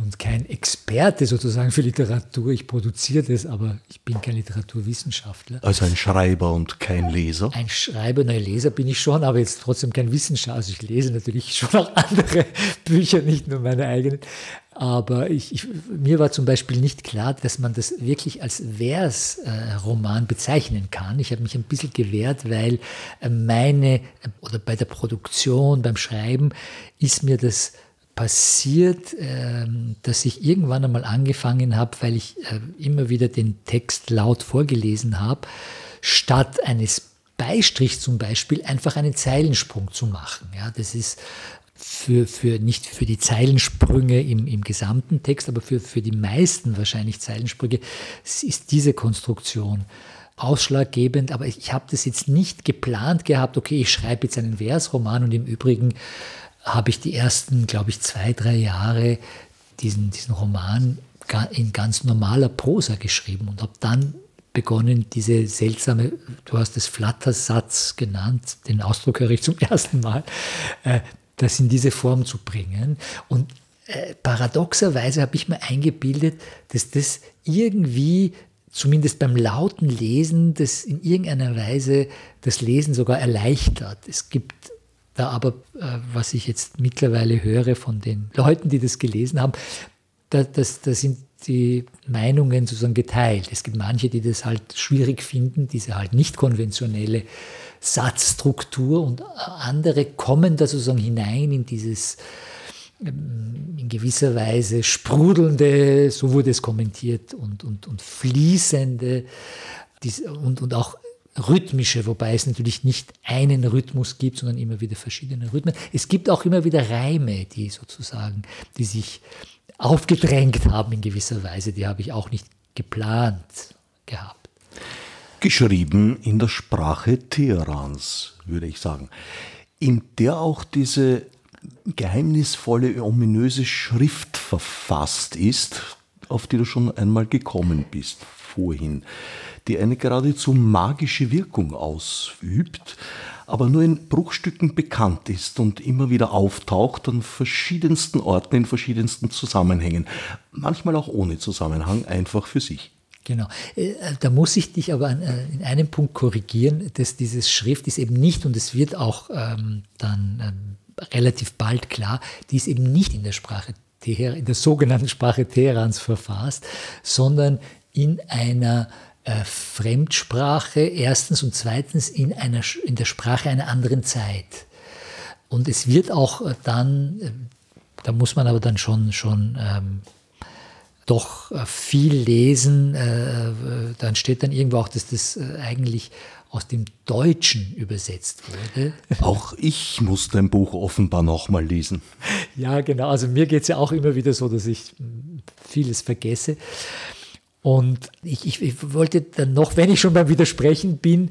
und kein Experte sozusagen für Literatur. Ich produziere das, aber ich bin kein Literaturwissenschaftler. Also ein Schreiber und kein Leser? Ein Schreiber, ein Leser bin ich schon, aber jetzt trotzdem kein Wissenschaftler. Also ich lese natürlich schon auch andere Bücher, nicht nur meine eigenen. Aber ich, ich, mir war zum Beispiel nicht klar, dass man das wirklich als Versroman bezeichnen kann. Ich habe mich ein bisschen gewehrt, weil meine, oder bei der Produktion, beim Schreiben, ist mir das passiert, ähm, dass ich irgendwann einmal angefangen habe, weil ich äh, immer wieder den Text laut vorgelesen habe, statt eines Beistrich zum Beispiel einfach einen Zeilensprung zu machen. Ja, das ist für, für nicht für die Zeilensprünge im, im gesamten Text, aber für, für die meisten wahrscheinlich Zeilensprünge ist diese Konstruktion ausschlaggebend. Aber ich habe das jetzt nicht geplant gehabt, okay, ich schreibe jetzt einen Versroman und im Übrigen habe ich die ersten, glaube ich, zwei, drei Jahre diesen, diesen Roman in ganz normaler Prosa geschrieben und habe dann begonnen, diese seltsame, du hast es Flattersatz genannt, den Ausdruck höre ich zum ersten Mal, äh, das in diese Form zu bringen. Und äh, paradoxerweise habe ich mir eingebildet, dass das irgendwie, zumindest beim lauten Lesen, das in irgendeiner Weise das Lesen sogar erleichtert. Es gibt aber, äh, was ich jetzt mittlerweile höre von den Leuten, die das gelesen haben, da, das, da sind die Meinungen sozusagen geteilt. Es gibt manche, die das halt schwierig finden, diese halt nicht konventionelle Satzstruktur und andere kommen da sozusagen hinein in dieses ähm, in gewisser Weise sprudelnde, so wurde es kommentiert, und, und, und fließende und, und auch rhythmische, wobei es natürlich nicht einen Rhythmus gibt, sondern immer wieder verschiedene Rhythmen. Es gibt auch immer wieder Reime, die sozusagen, die sich aufgedrängt haben in gewisser Weise. Die habe ich auch nicht geplant gehabt. Geschrieben in der Sprache Teherans, würde ich sagen, in der auch diese geheimnisvolle, ominöse Schrift verfasst ist, auf die du schon einmal gekommen bist vorhin, die eine geradezu magische Wirkung ausübt, aber nur in Bruchstücken bekannt ist und immer wieder auftaucht an verschiedensten Orten, in verschiedensten Zusammenhängen. Manchmal auch ohne Zusammenhang, einfach für sich. Genau. Äh, da muss ich dich aber äh, in einem Punkt korrigieren, dass dieses Schrift ist eben nicht, und es wird auch ähm, dann ähm, relativ bald klar, die ist eben nicht in der Sprache in der sogenannten Sprache Teherans verfasst, sondern in einer äh, Fremdsprache erstens und zweitens in, einer, in der Sprache einer anderen Zeit. Und es wird auch äh, dann, äh, da muss man aber dann schon, schon ähm, doch äh, viel lesen, äh, dann steht dann irgendwo auch, dass das eigentlich aus dem Deutschen übersetzt wurde. Auch ich muss dein Buch offenbar nochmal lesen. Ja, genau. Also mir geht es ja auch immer wieder so, dass ich hm, vieles vergesse. Und ich, ich, ich, wollte dann noch, wenn ich schon beim Widersprechen bin,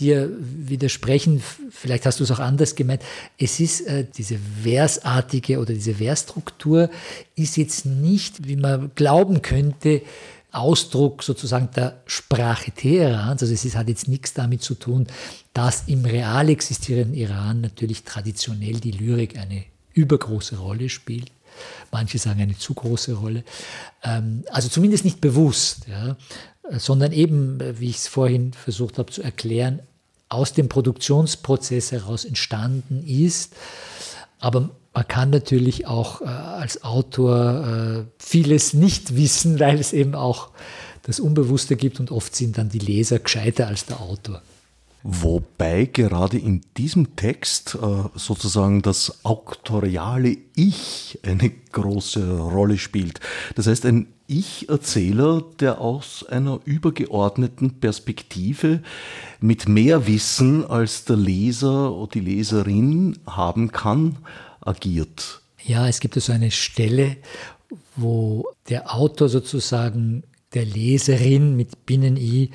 dir widersprechen, vielleicht hast du es auch anders gemeint, es ist äh, diese versartige oder diese Versstruktur ist jetzt nicht, wie man glauben könnte, Ausdruck sozusagen der Sprache Teherans. Also es ist, hat jetzt nichts damit zu tun, dass im real existierenden Iran natürlich traditionell die Lyrik eine übergroße Rolle spielt manche sagen eine zu große Rolle. Ähm, also zumindest nicht bewusst, ja, sondern eben, wie ich es vorhin versucht habe zu erklären, aus dem Produktionsprozess heraus entstanden ist. Aber man kann natürlich auch äh, als Autor äh, vieles nicht wissen, weil es eben auch das Unbewusste gibt und oft sind dann die Leser gescheiter als der Autor. Wobei gerade in diesem Text äh, sozusagen das auktoriale Ich eine große Rolle spielt. Das heißt, ein Ich-Erzähler, der aus einer übergeordneten Perspektive mit mehr Wissen als der Leser oder die Leserin haben kann, agiert. Ja, es gibt so eine Stelle, wo der Autor sozusagen der Leserin mit Binnen-I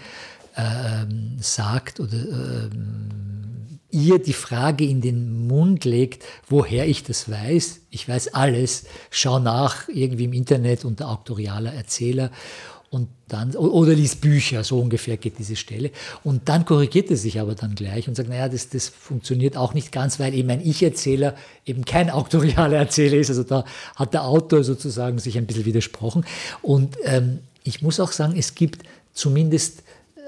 ähm, sagt oder ähm, ihr die Frage in den Mund legt, woher ich das weiß. Ich weiß alles. Schau nach irgendwie im Internet unter auktorialer Erzähler und dann, oder liest Bücher, so ungefähr geht diese Stelle. Und dann korrigiert er sich aber dann gleich und sagt, naja, das, das funktioniert auch nicht ganz, weil eben ein Ich-Erzähler eben kein auktorialer Erzähler ist. Also da hat der Autor sozusagen sich ein bisschen widersprochen. Und ähm, ich muss auch sagen, es gibt zumindest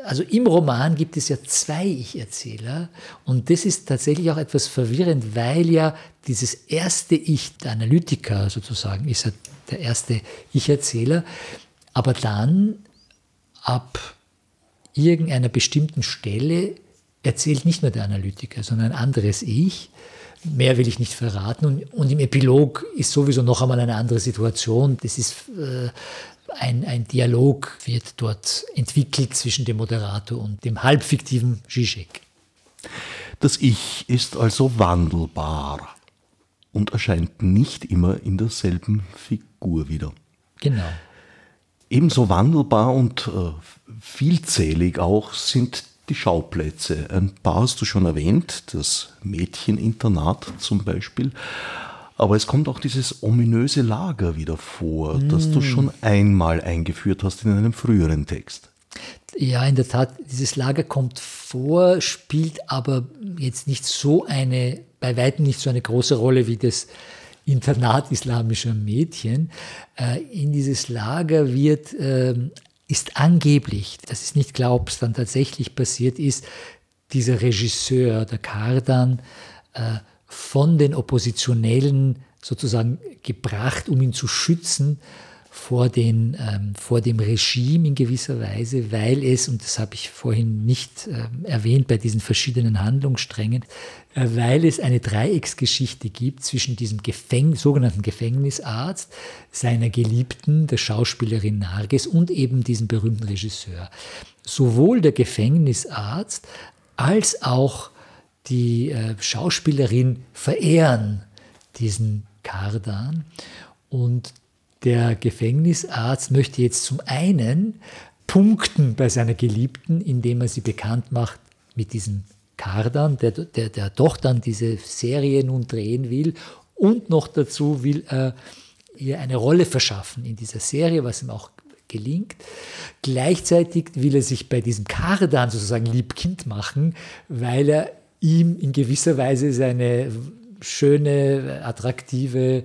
also im Roman gibt es ja zwei Ich-Erzähler und das ist tatsächlich auch etwas verwirrend, weil ja dieses erste Ich, der Analytiker sozusagen, ist ja der erste Ich-Erzähler, aber dann ab irgendeiner bestimmten Stelle erzählt nicht nur der Analytiker, sondern ein anderes Ich. Mehr will ich nicht verraten. Und, und, im Epilog ist sowieso noch einmal eine andere Situation. Das ist äh, ein, ein Dialog wird dort entwickelt zwischen dem Moderator und dem halbfiktiven Zizek. Das Ich ist also wandelbar und erscheint nicht immer in derselben Figur wieder. Genau. Ebenso wandelbar und äh, vielzählig auch sind die Schauplätze. Ein paar hast du schon erwähnt, das Mädcheninternat zum Beispiel. Aber es kommt auch dieses ominöse Lager wieder vor, mm. das du mm. schon einmal eingeführt hast in einem früheren Text. Ja, in der Tat, dieses Lager kommt vor, spielt aber jetzt nicht so eine, bei weitem nicht so eine große Rolle wie das Internat islamischer Mädchen. Äh, in dieses Lager wird, ähm, ist angeblich, das ist nicht es dann tatsächlich passiert ist, dieser Regisseur, der Kardan, äh, von den Oppositionellen sozusagen gebracht, um ihn zu schützen vor, den, ähm, vor dem Regime in gewisser Weise, weil es, und das habe ich vorhin nicht äh, erwähnt bei diesen verschiedenen Handlungssträngen, äh, weil es eine Dreiecksgeschichte gibt zwischen diesem Gefäng sogenannten Gefängnisarzt, seiner Geliebten, der Schauspielerin Narges und eben diesem berühmten Regisseur. Sowohl der Gefängnisarzt als auch die äh, Schauspielerin verehren diesen Kardan und der Gefängnisarzt möchte jetzt zum einen punkten bei seiner Geliebten, indem er sie bekannt macht mit diesem Kardan, der, der, der doch dann diese Serie nun drehen will. Und noch dazu will er ihr eine Rolle verschaffen in dieser Serie, was ihm auch gelingt. Gleichzeitig will er sich bei diesem Kardan sozusagen liebkind machen, weil er ihm in gewisser Weise seine schöne, attraktive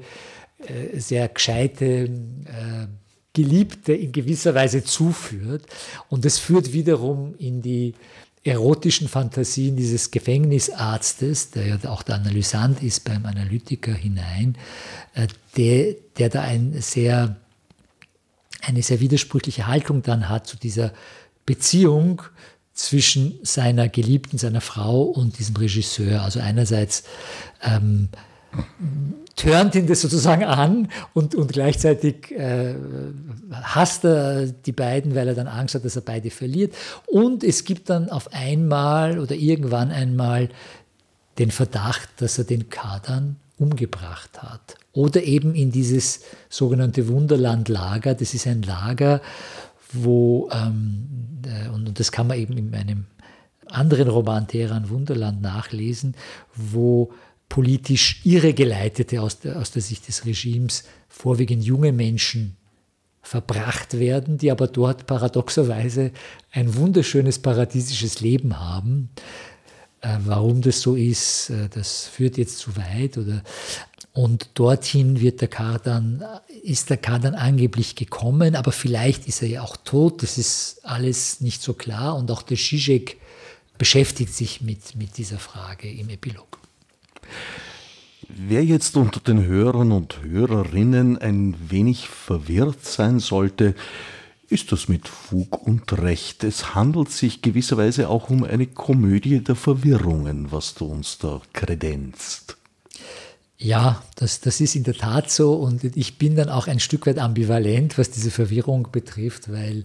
äh, sehr gescheite äh, Geliebte in gewisser Weise zuführt. Und das führt wiederum in die erotischen Fantasien dieses Gefängnisarztes, der ja auch der Analysant ist beim Analytiker hinein, äh, der, der da ein sehr, eine sehr widersprüchliche Haltung dann hat zu dieser Beziehung zwischen seiner Geliebten, seiner Frau und diesem Regisseur. Also einerseits ähm, turnt ihn das sozusagen an und, und gleichzeitig äh, hasst er die beiden, weil er dann Angst hat, dass er beide verliert. Und es gibt dann auf einmal oder irgendwann einmal den Verdacht, dass er den Kadern umgebracht hat. Oder eben in dieses sogenannte Wunderland-Lager. Das ist ein Lager, wo, ähm, äh, und das kann man eben in einem anderen Roman Teheran Wunderland nachlesen, wo politisch irregeleitete aus der, aus der Sicht des Regimes vorwiegend junge Menschen verbracht werden, die aber dort paradoxerweise ein wunderschönes paradiesisches Leben haben. Äh, warum das so ist, äh, das führt jetzt zu weit. Oder, und dorthin wird der Kardan, ist der Kardan angeblich gekommen, aber vielleicht ist er ja auch tot, das ist alles nicht so klar. Und auch der Zizek beschäftigt sich mit, mit dieser Frage im Epilog. Wer jetzt unter den Hörern und Hörerinnen ein wenig verwirrt sein sollte, ist das mit Fug und Recht. Es handelt sich gewisserweise auch um eine Komödie der Verwirrungen, was du uns da kredenzt. Ja, das, das ist in der Tat so und ich bin dann auch ein Stück weit ambivalent, was diese Verwirrung betrifft, weil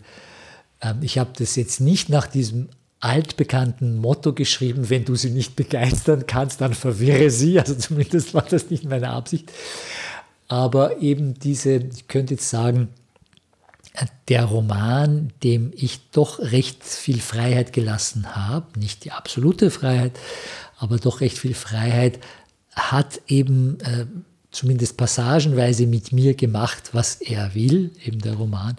ähm, ich habe das jetzt nicht nach diesem altbekannten Motto geschrieben, wenn du sie nicht begeistern kannst, dann verwirre sie. Also zumindest war das nicht meine Absicht. Aber eben diese, ich könnte jetzt sagen, der Roman, dem ich doch recht viel Freiheit gelassen habe, nicht die absolute Freiheit, aber doch recht viel Freiheit, hat eben äh, zumindest passagenweise mit mir gemacht, was er will, eben der Roman.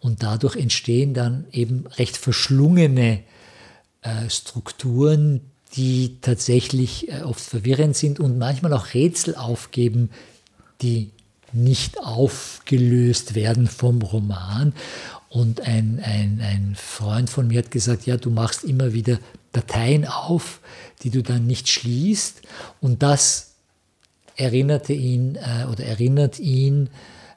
Und dadurch entstehen dann eben recht verschlungene äh, Strukturen, die tatsächlich äh, oft verwirrend sind und manchmal auch Rätsel aufgeben, die nicht aufgelöst werden vom Roman. Und ein, ein, ein Freund von mir hat gesagt, ja, du machst immer wieder Dateien auf, die du dann nicht schließt. Und das erinnerte ihn äh, oder erinnert ihn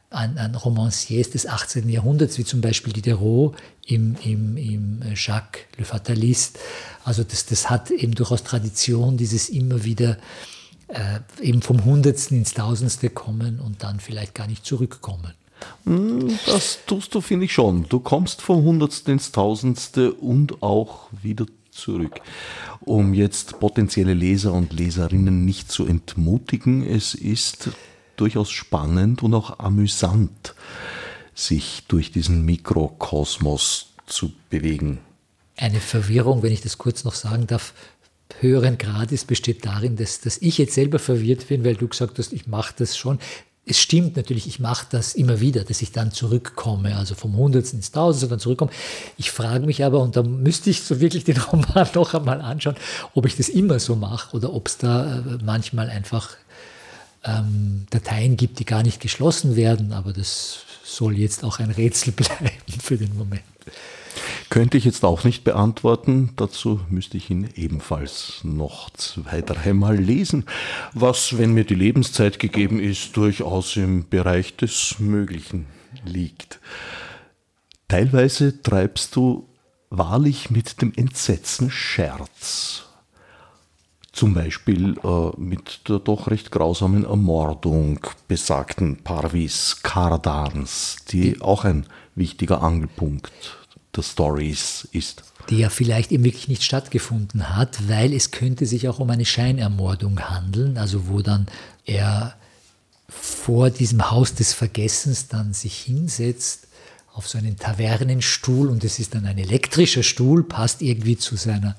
an, an Romanciers des 18. Jahrhunderts, wie zum Beispiel Diderot im, im, im Jacques Le Fataliste. Also das, das hat eben durchaus Tradition, dieses immer wieder äh, eben vom Hundertsten ins Tausendste kommen und dann vielleicht gar nicht zurückkommen. Hm, das tust du, finde ich schon. Du kommst vom Hundertsten ins Tausendste und auch wieder zurück. Um jetzt potenzielle Leser und Leserinnen nicht zu entmutigen, es ist durchaus spannend und auch amüsant, sich durch diesen Mikrokosmos zu bewegen. Eine Verwirrung, wenn ich das kurz noch sagen darf, höheren Grades besteht darin, dass, dass ich jetzt selber verwirrt bin, weil du gesagt hast, ich mache das schon. Es stimmt natürlich, ich mache das immer wieder, dass ich dann zurückkomme, also vom Hundertsten ins Tausendste dann zurückkomme. Ich frage mich aber, und da müsste ich so wirklich den Roman noch einmal anschauen, ob ich das immer so mache oder ob es da äh, manchmal einfach ähm, Dateien gibt, die gar nicht geschlossen werden, aber das soll jetzt auch ein Rätsel bleiben für den Moment. Könnte ich jetzt auch nicht beantworten. Dazu müsste ich ihn ebenfalls noch zwei, dreimal lesen, was, wenn mir die Lebenszeit gegeben ist, durchaus im Bereich des Möglichen liegt. Teilweise treibst du wahrlich mit dem Entsetzen Scherz. Zum Beispiel äh, mit der doch recht grausamen Ermordung besagten Parvis Kardans, die auch ein wichtiger Angelpunkt der Stories ist. Die ja vielleicht eben wirklich nicht stattgefunden hat, weil es könnte sich auch um eine Scheinermordung handeln, also wo dann er vor diesem Haus des Vergessens dann sich hinsetzt auf so einen Tavernenstuhl und es ist dann ein elektrischer Stuhl, passt irgendwie zu seiner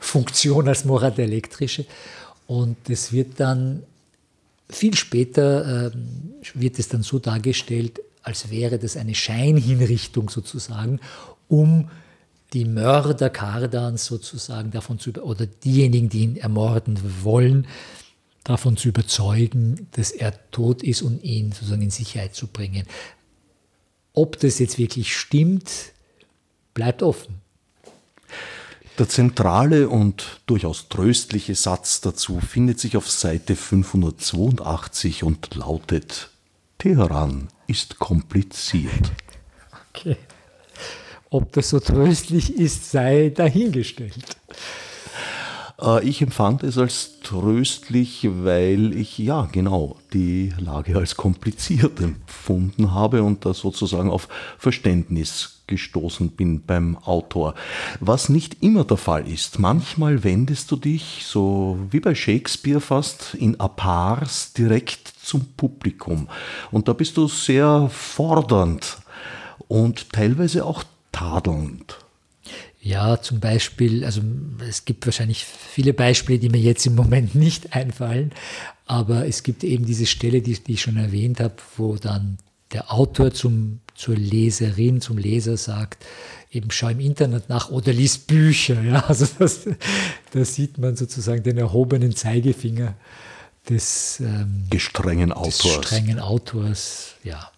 Funktion als Morat elektrische und es wird dann viel später äh, wird es dann so dargestellt, als wäre das eine Scheinhinrichtung sozusagen, um die Mörder Kardans sozusagen davon zu, oder diejenigen, die ihn ermorden wollen, davon zu überzeugen, dass er tot ist und ihn sozusagen in Sicherheit zu bringen. Ob das jetzt wirklich stimmt, bleibt offen. Der zentrale und durchaus tröstliche Satz dazu findet sich auf Seite 582 und lautet, Teheran ist kompliziert. Okay. Ob das so tröstlich ist, sei dahingestellt. Äh, ich empfand es als tröstlich, weil ich ja genau die Lage als kompliziert empfunden habe und da sozusagen auf Verständnis gestoßen bin beim Autor. Was nicht immer der Fall ist. Manchmal wendest du dich, so wie bei Shakespeare fast, in Apars direkt zum Publikum. Und da bist du sehr fordernd und teilweise auch tadelnd. Ja, zum Beispiel, also es gibt wahrscheinlich viele Beispiele, die mir jetzt im Moment nicht einfallen, aber es gibt eben diese Stelle, die, die ich schon erwähnt habe, wo dann der Autor zum, zur Leserin, zum Leser sagt, eben schau im Internet nach oder lies Bücher. Ja? Also das, da sieht man sozusagen den erhobenen Zeigefinger des ähm, gestrengen Autors. Des strengen Autors, ja.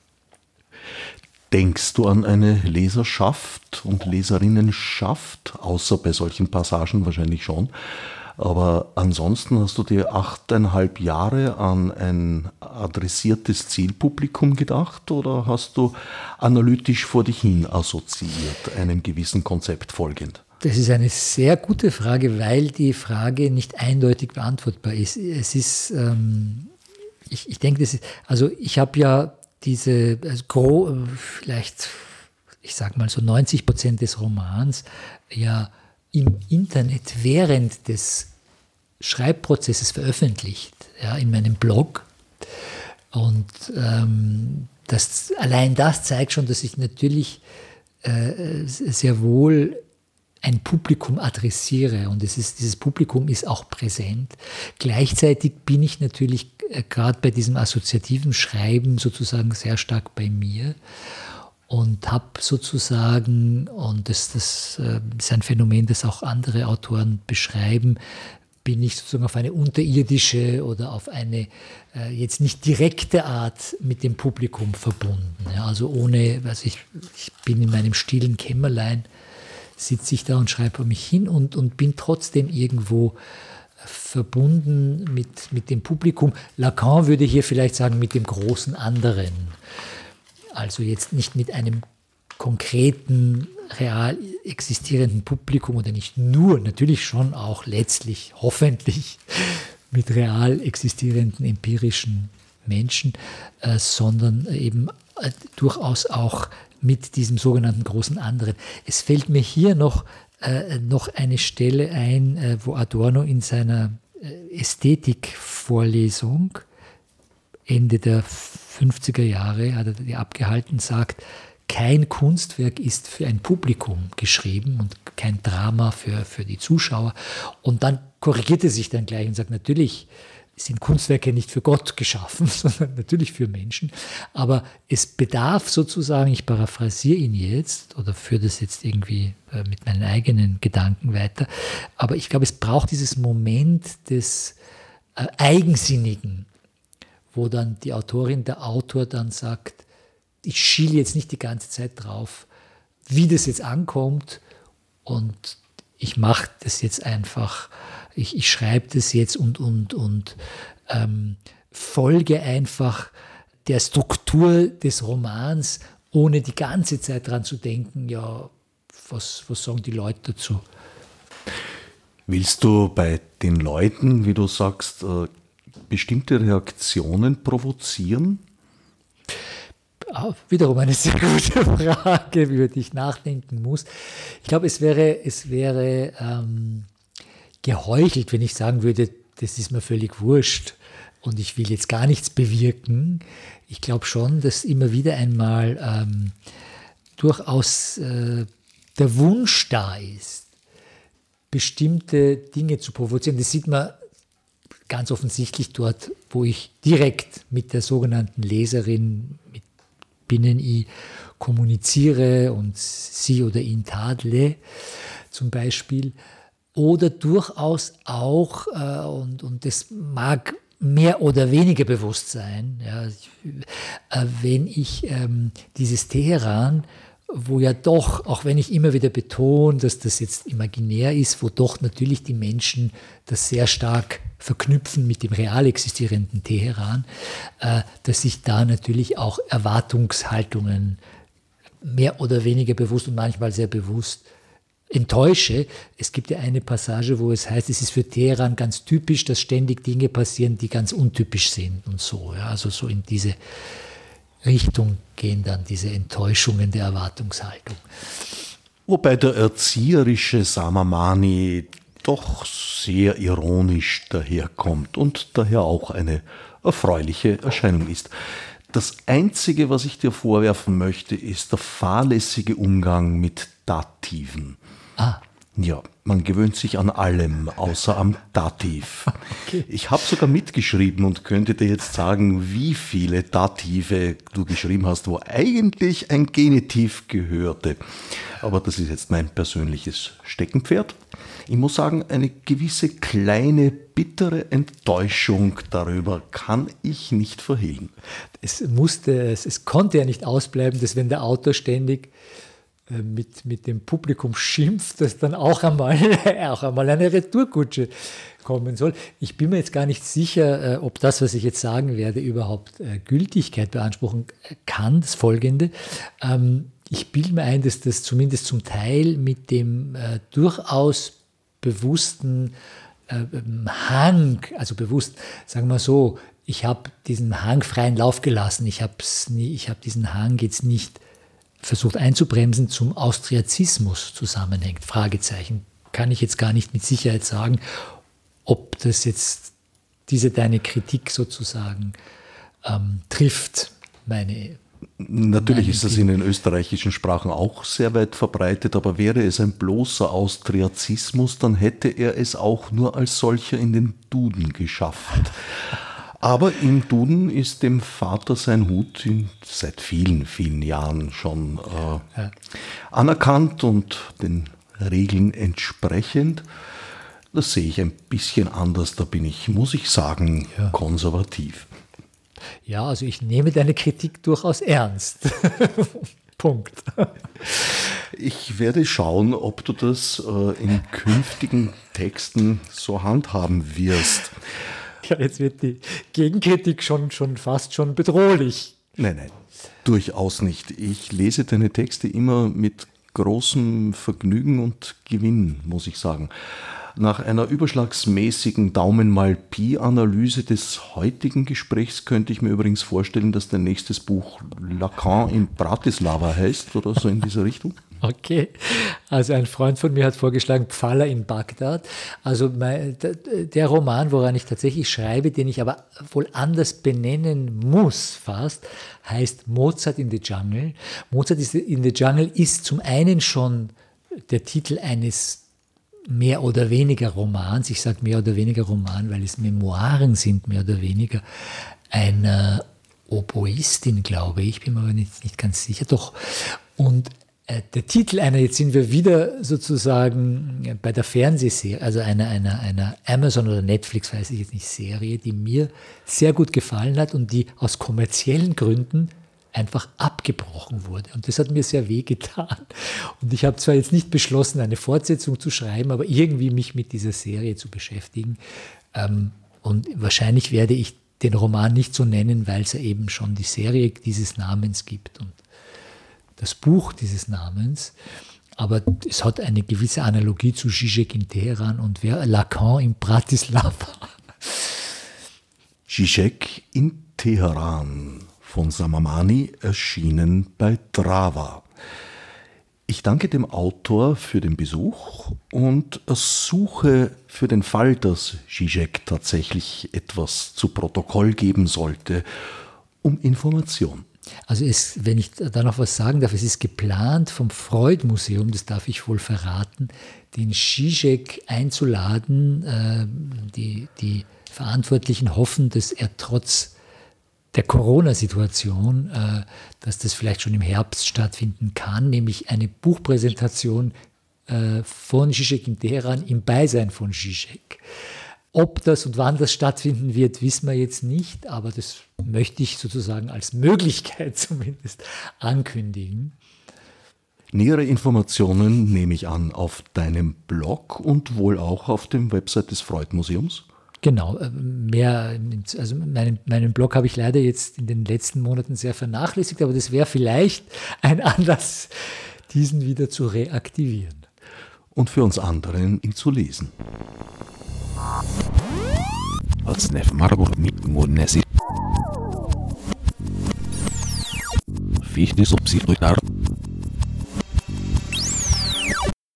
Denkst du an eine Leserschaft und Leserinnenschaft, außer bei solchen Passagen wahrscheinlich schon? Aber ansonsten hast du dir achteinhalb Jahre an ein adressiertes Zielpublikum gedacht oder hast du analytisch vor dich hin assoziiert, einem gewissen Konzept folgend? Das ist eine sehr gute Frage, weil die Frage nicht eindeutig beantwortbar ist. Es ist, ähm, ich, ich denke, das ist, also ich habe ja diese, also vielleicht, ich sage mal so 90 Prozent des Romans ja im Internet während des Schreibprozesses veröffentlicht, ja, in meinem Blog. Und ähm, das, allein das zeigt schon, dass ich natürlich äh, sehr wohl ein Publikum adressiere und es ist, dieses Publikum ist auch präsent. Gleichzeitig bin ich natürlich äh, gerade bei diesem assoziativen Schreiben sozusagen sehr stark bei mir und habe sozusagen, und das, das äh, ist ein Phänomen, das auch andere Autoren beschreiben, bin ich sozusagen auf eine unterirdische oder auf eine äh, jetzt nicht direkte Art mit dem Publikum verbunden. Ja, also ohne, also ich, ich bin in meinem stillen Kämmerlein, sitze ich da und schreibe mich hin und, und bin trotzdem irgendwo verbunden mit, mit dem Publikum. Lacan würde hier vielleicht sagen, mit dem großen anderen. Also jetzt nicht mit einem konkreten, real existierenden Publikum oder nicht nur, natürlich schon auch letztlich, hoffentlich mit real existierenden empirischen Menschen, äh, sondern eben äh, durchaus auch mit diesem sogenannten großen anderen. Es fällt mir hier noch äh, noch eine Stelle ein, äh, wo Adorno in seiner äh, Ästhetikvorlesung Ende der 50er Jahre hat er die abgehalten, sagt, kein Kunstwerk ist für ein Publikum geschrieben und kein Drama für, für die Zuschauer. Und dann korrigiert er sich dann gleich und sagt, natürlich sind Kunstwerke nicht für Gott geschaffen, sondern natürlich für Menschen. Aber es bedarf sozusagen, ich paraphrasiere ihn jetzt oder führe das jetzt irgendwie äh, mit meinen eigenen Gedanken weiter, aber ich glaube, es braucht dieses Moment des äh, Eigensinnigen, wo dann die Autorin, der Autor dann sagt, ich schiele jetzt nicht die ganze Zeit drauf, wie das jetzt ankommt und ich mache das jetzt einfach, ich, ich schreibe das jetzt und, und, und ähm, folge einfach der Struktur des Romans, ohne die ganze Zeit daran zu denken, ja, was, was sagen die Leute dazu? Willst du bei den Leuten, wie du sagst, äh, bestimmte Reaktionen provozieren? wiederum eine sehr gute Frage, über die ich nachdenken muss. Ich glaube, es wäre, es wäre ähm, geheuchelt, wenn ich sagen würde, das ist mir völlig wurscht und ich will jetzt gar nichts bewirken. Ich glaube schon, dass immer wieder einmal ähm, durchaus äh, der Wunsch da ist, bestimmte Dinge zu provozieren. Das sieht man ganz offensichtlich dort, wo ich direkt mit der sogenannten Leserin, mit Binnen-I kommuniziere und sie oder ihn tadle, zum Beispiel. Oder durchaus auch, äh, und, und das mag mehr oder weniger bewusst sein, ja, äh, wenn ich ähm, dieses Teheran wo ja doch, auch wenn ich immer wieder betone, dass das jetzt imaginär ist, wo doch natürlich die Menschen das sehr stark verknüpfen mit dem real existierenden Teheran, äh, dass ich da natürlich auch Erwartungshaltungen mehr oder weniger bewusst und manchmal sehr bewusst enttäusche. Es gibt ja eine Passage, wo es heißt, es ist für Teheran ganz typisch, dass ständig Dinge passieren, die ganz untypisch sind und so. Ja, also so in diese Richtung gehen dann diese Enttäuschungen der Erwartungshaltung. Wobei der erzieherische Samamani doch sehr ironisch daherkommt und daher auch eine erfreuliche Erscheinung ist. Das Einzige, was ich dir vorwerfen möchte, ist der fahrlässige Umgang mit Dativen. Ah. Ja, man gewöhnt sich an allem, außer am Dativ. Okay. Ich habe sogar mitgeschrieben und könnte dir jetzt sagen, wie viele Dative du geschrieben hast, wo eigentlich ein Genitiv gehörte. Aber das ist jetzt mein persönliches Steckenpferd. Ich muss sagen, eine gewisse kleine bittere Enttäuschung darüber kann ich nicht verhehlen. Es musste, es, es konnte ja nicht ausbleiben, dass wenn der Autor ständig mit, mit dem Publikum schimpft, dass dann auch einmal, auch einmal eine Retourkutsche kommen soll. Ich bin mir jetzt gar nicht sicher, äh, ob das, was ich jetzt sagen werde, überhaupt äh, Gültigkeit beanspruchen kann. Das folgende. Ähm, ich bilde mir ein, dass das zumindest zum Teil mit dem durchaus bewussten ähm, Hang, also bewusst, sagen wir so, ich habe diesen Hang freien Lauf gelassen. Ich habe hab diesen Hang jetzt nicht versucht einzubremsen, zum Austriazismus zusammenhängt. Fragezeichen. Kann ich jetzt gar nicht mit Sicherheit sagen, ob das jetzt diese deine Kritik sozusagen ähm, trifft, meine. Natürlich ist das in den österreichischen Sprachen auch sehr weit verbreitet, aber wäre es ein bloßer Austriazismus, dann hätte er es auch nur als solcher in den Duden geschafft. Aber im Duden ist dem Vater sein Hut seit vielen, vielen Jahren schon äh, ja. anerkannt und den Regeln entsprechend. Das sehe ich ein bisschen anders. Da bin ich, muss ich sagen, ja. konservativ. Ja, also ich nehme deine Kritik durchaus ernst. Punkt. Ich werde schauen, ob du das äh, in künftigen Texten so handhaben wirst. Ja, jetzt wird die Gegenkritik schon, schon fast schon bedrohlich. Nein, nein, durchaus nicht. Ich lese deine Texte immer mit großem Vergnügen und Gewinn, muss ich sagen. Nach einer überschlagsmäßigen Daumen mal Pi-Analyse des heutigen Gesprächs könnte ich mir übrigens vorstellen, dass dein nächstes Buch Lacan in Bratislava heißt oder so in dieser Richtung. Okay, also ein Freund von mir hat vorgeschlagen Pfaller in Bagdad. Also mein, der Roman, woran ich tatsächlich schreibe, den ich aber wohl anders benennen muss fast, heißt Mozart in the Jungle. Mozart in the Jungle ist zum einen schon der Titel eines mehr oder weniger Romans, ich sage mehr oder weniger Roman, weil es Memoiren sind, mehr oder weniger, einer Oboistin, glaube ich, bin mir aber nicht, nicht ganz sicher, doch. Und der Titel einer, jetzt sind wir wieder sozusagen bei der Fernsehserie, also einer, einer, einer Amazon oder Netflix, weiß ich jetzt nicht, Serie, die mir sehr gut gefallen hat und die aus kommerziellen Gründen einfach abgebrochen wurde. Und das hat mir sehr weh getan. Und ich habe zwar jetzt nicht beschlossen, eine Fortsetzung zu schreiben, aber irgendwie mich mit dieser Serie zu beschäftigen. Ähm, und wahrscheinlich werde ich den Roman nicht so nennen, weil es ja eben schon die Serie dieses Namens gibt und das Buch dieses Namens. Aber es hat eine gewisse Analogie zu Zizek in Teheran und Lacan in Bratislava. Zizek in Teheran von Samamani erschienen bei Drava. Ich danke dem Autor für den Besuch und suche für den Fall, dass Zizek tatsächlich etwas zu Protokoll geben sollte, um Information. Also es, wenn ich da noch was sagen darf, es ist geplant vom Freud-Museum, das darf ich wohl verraten, den Zizek einzuladen. Äh, die, die Verantwortlichen hoffen, dass er trotz der Corona-Situation, äh, dass das vielleicht schon im Herbst stattfinden kann, nämlich eine Buchpräsentation äh, von Zizek in Teheran im Beisein von Zizek. Ob das und wann das stattfinden wird, wissen wir jetzt nicht, aber das möchte ich sozusagen als Möglichkeit zumindest ankündigen. Nähere Informationen nehme ich an auf deinem Blog und wohl auch auf dem Website des Freud-Museums. Genau, äh, mehr, also meinen, meinen Blog habe ich leider jetzt in den letzten Monaten sehr vernachlässigt, aber das wäre vielleicht ein Anlass, diesen wieder zu reaktivieren. Und für uns anderen, ihn zu lesen. Odsnev Margur Mudnesi. Fichte subsidiar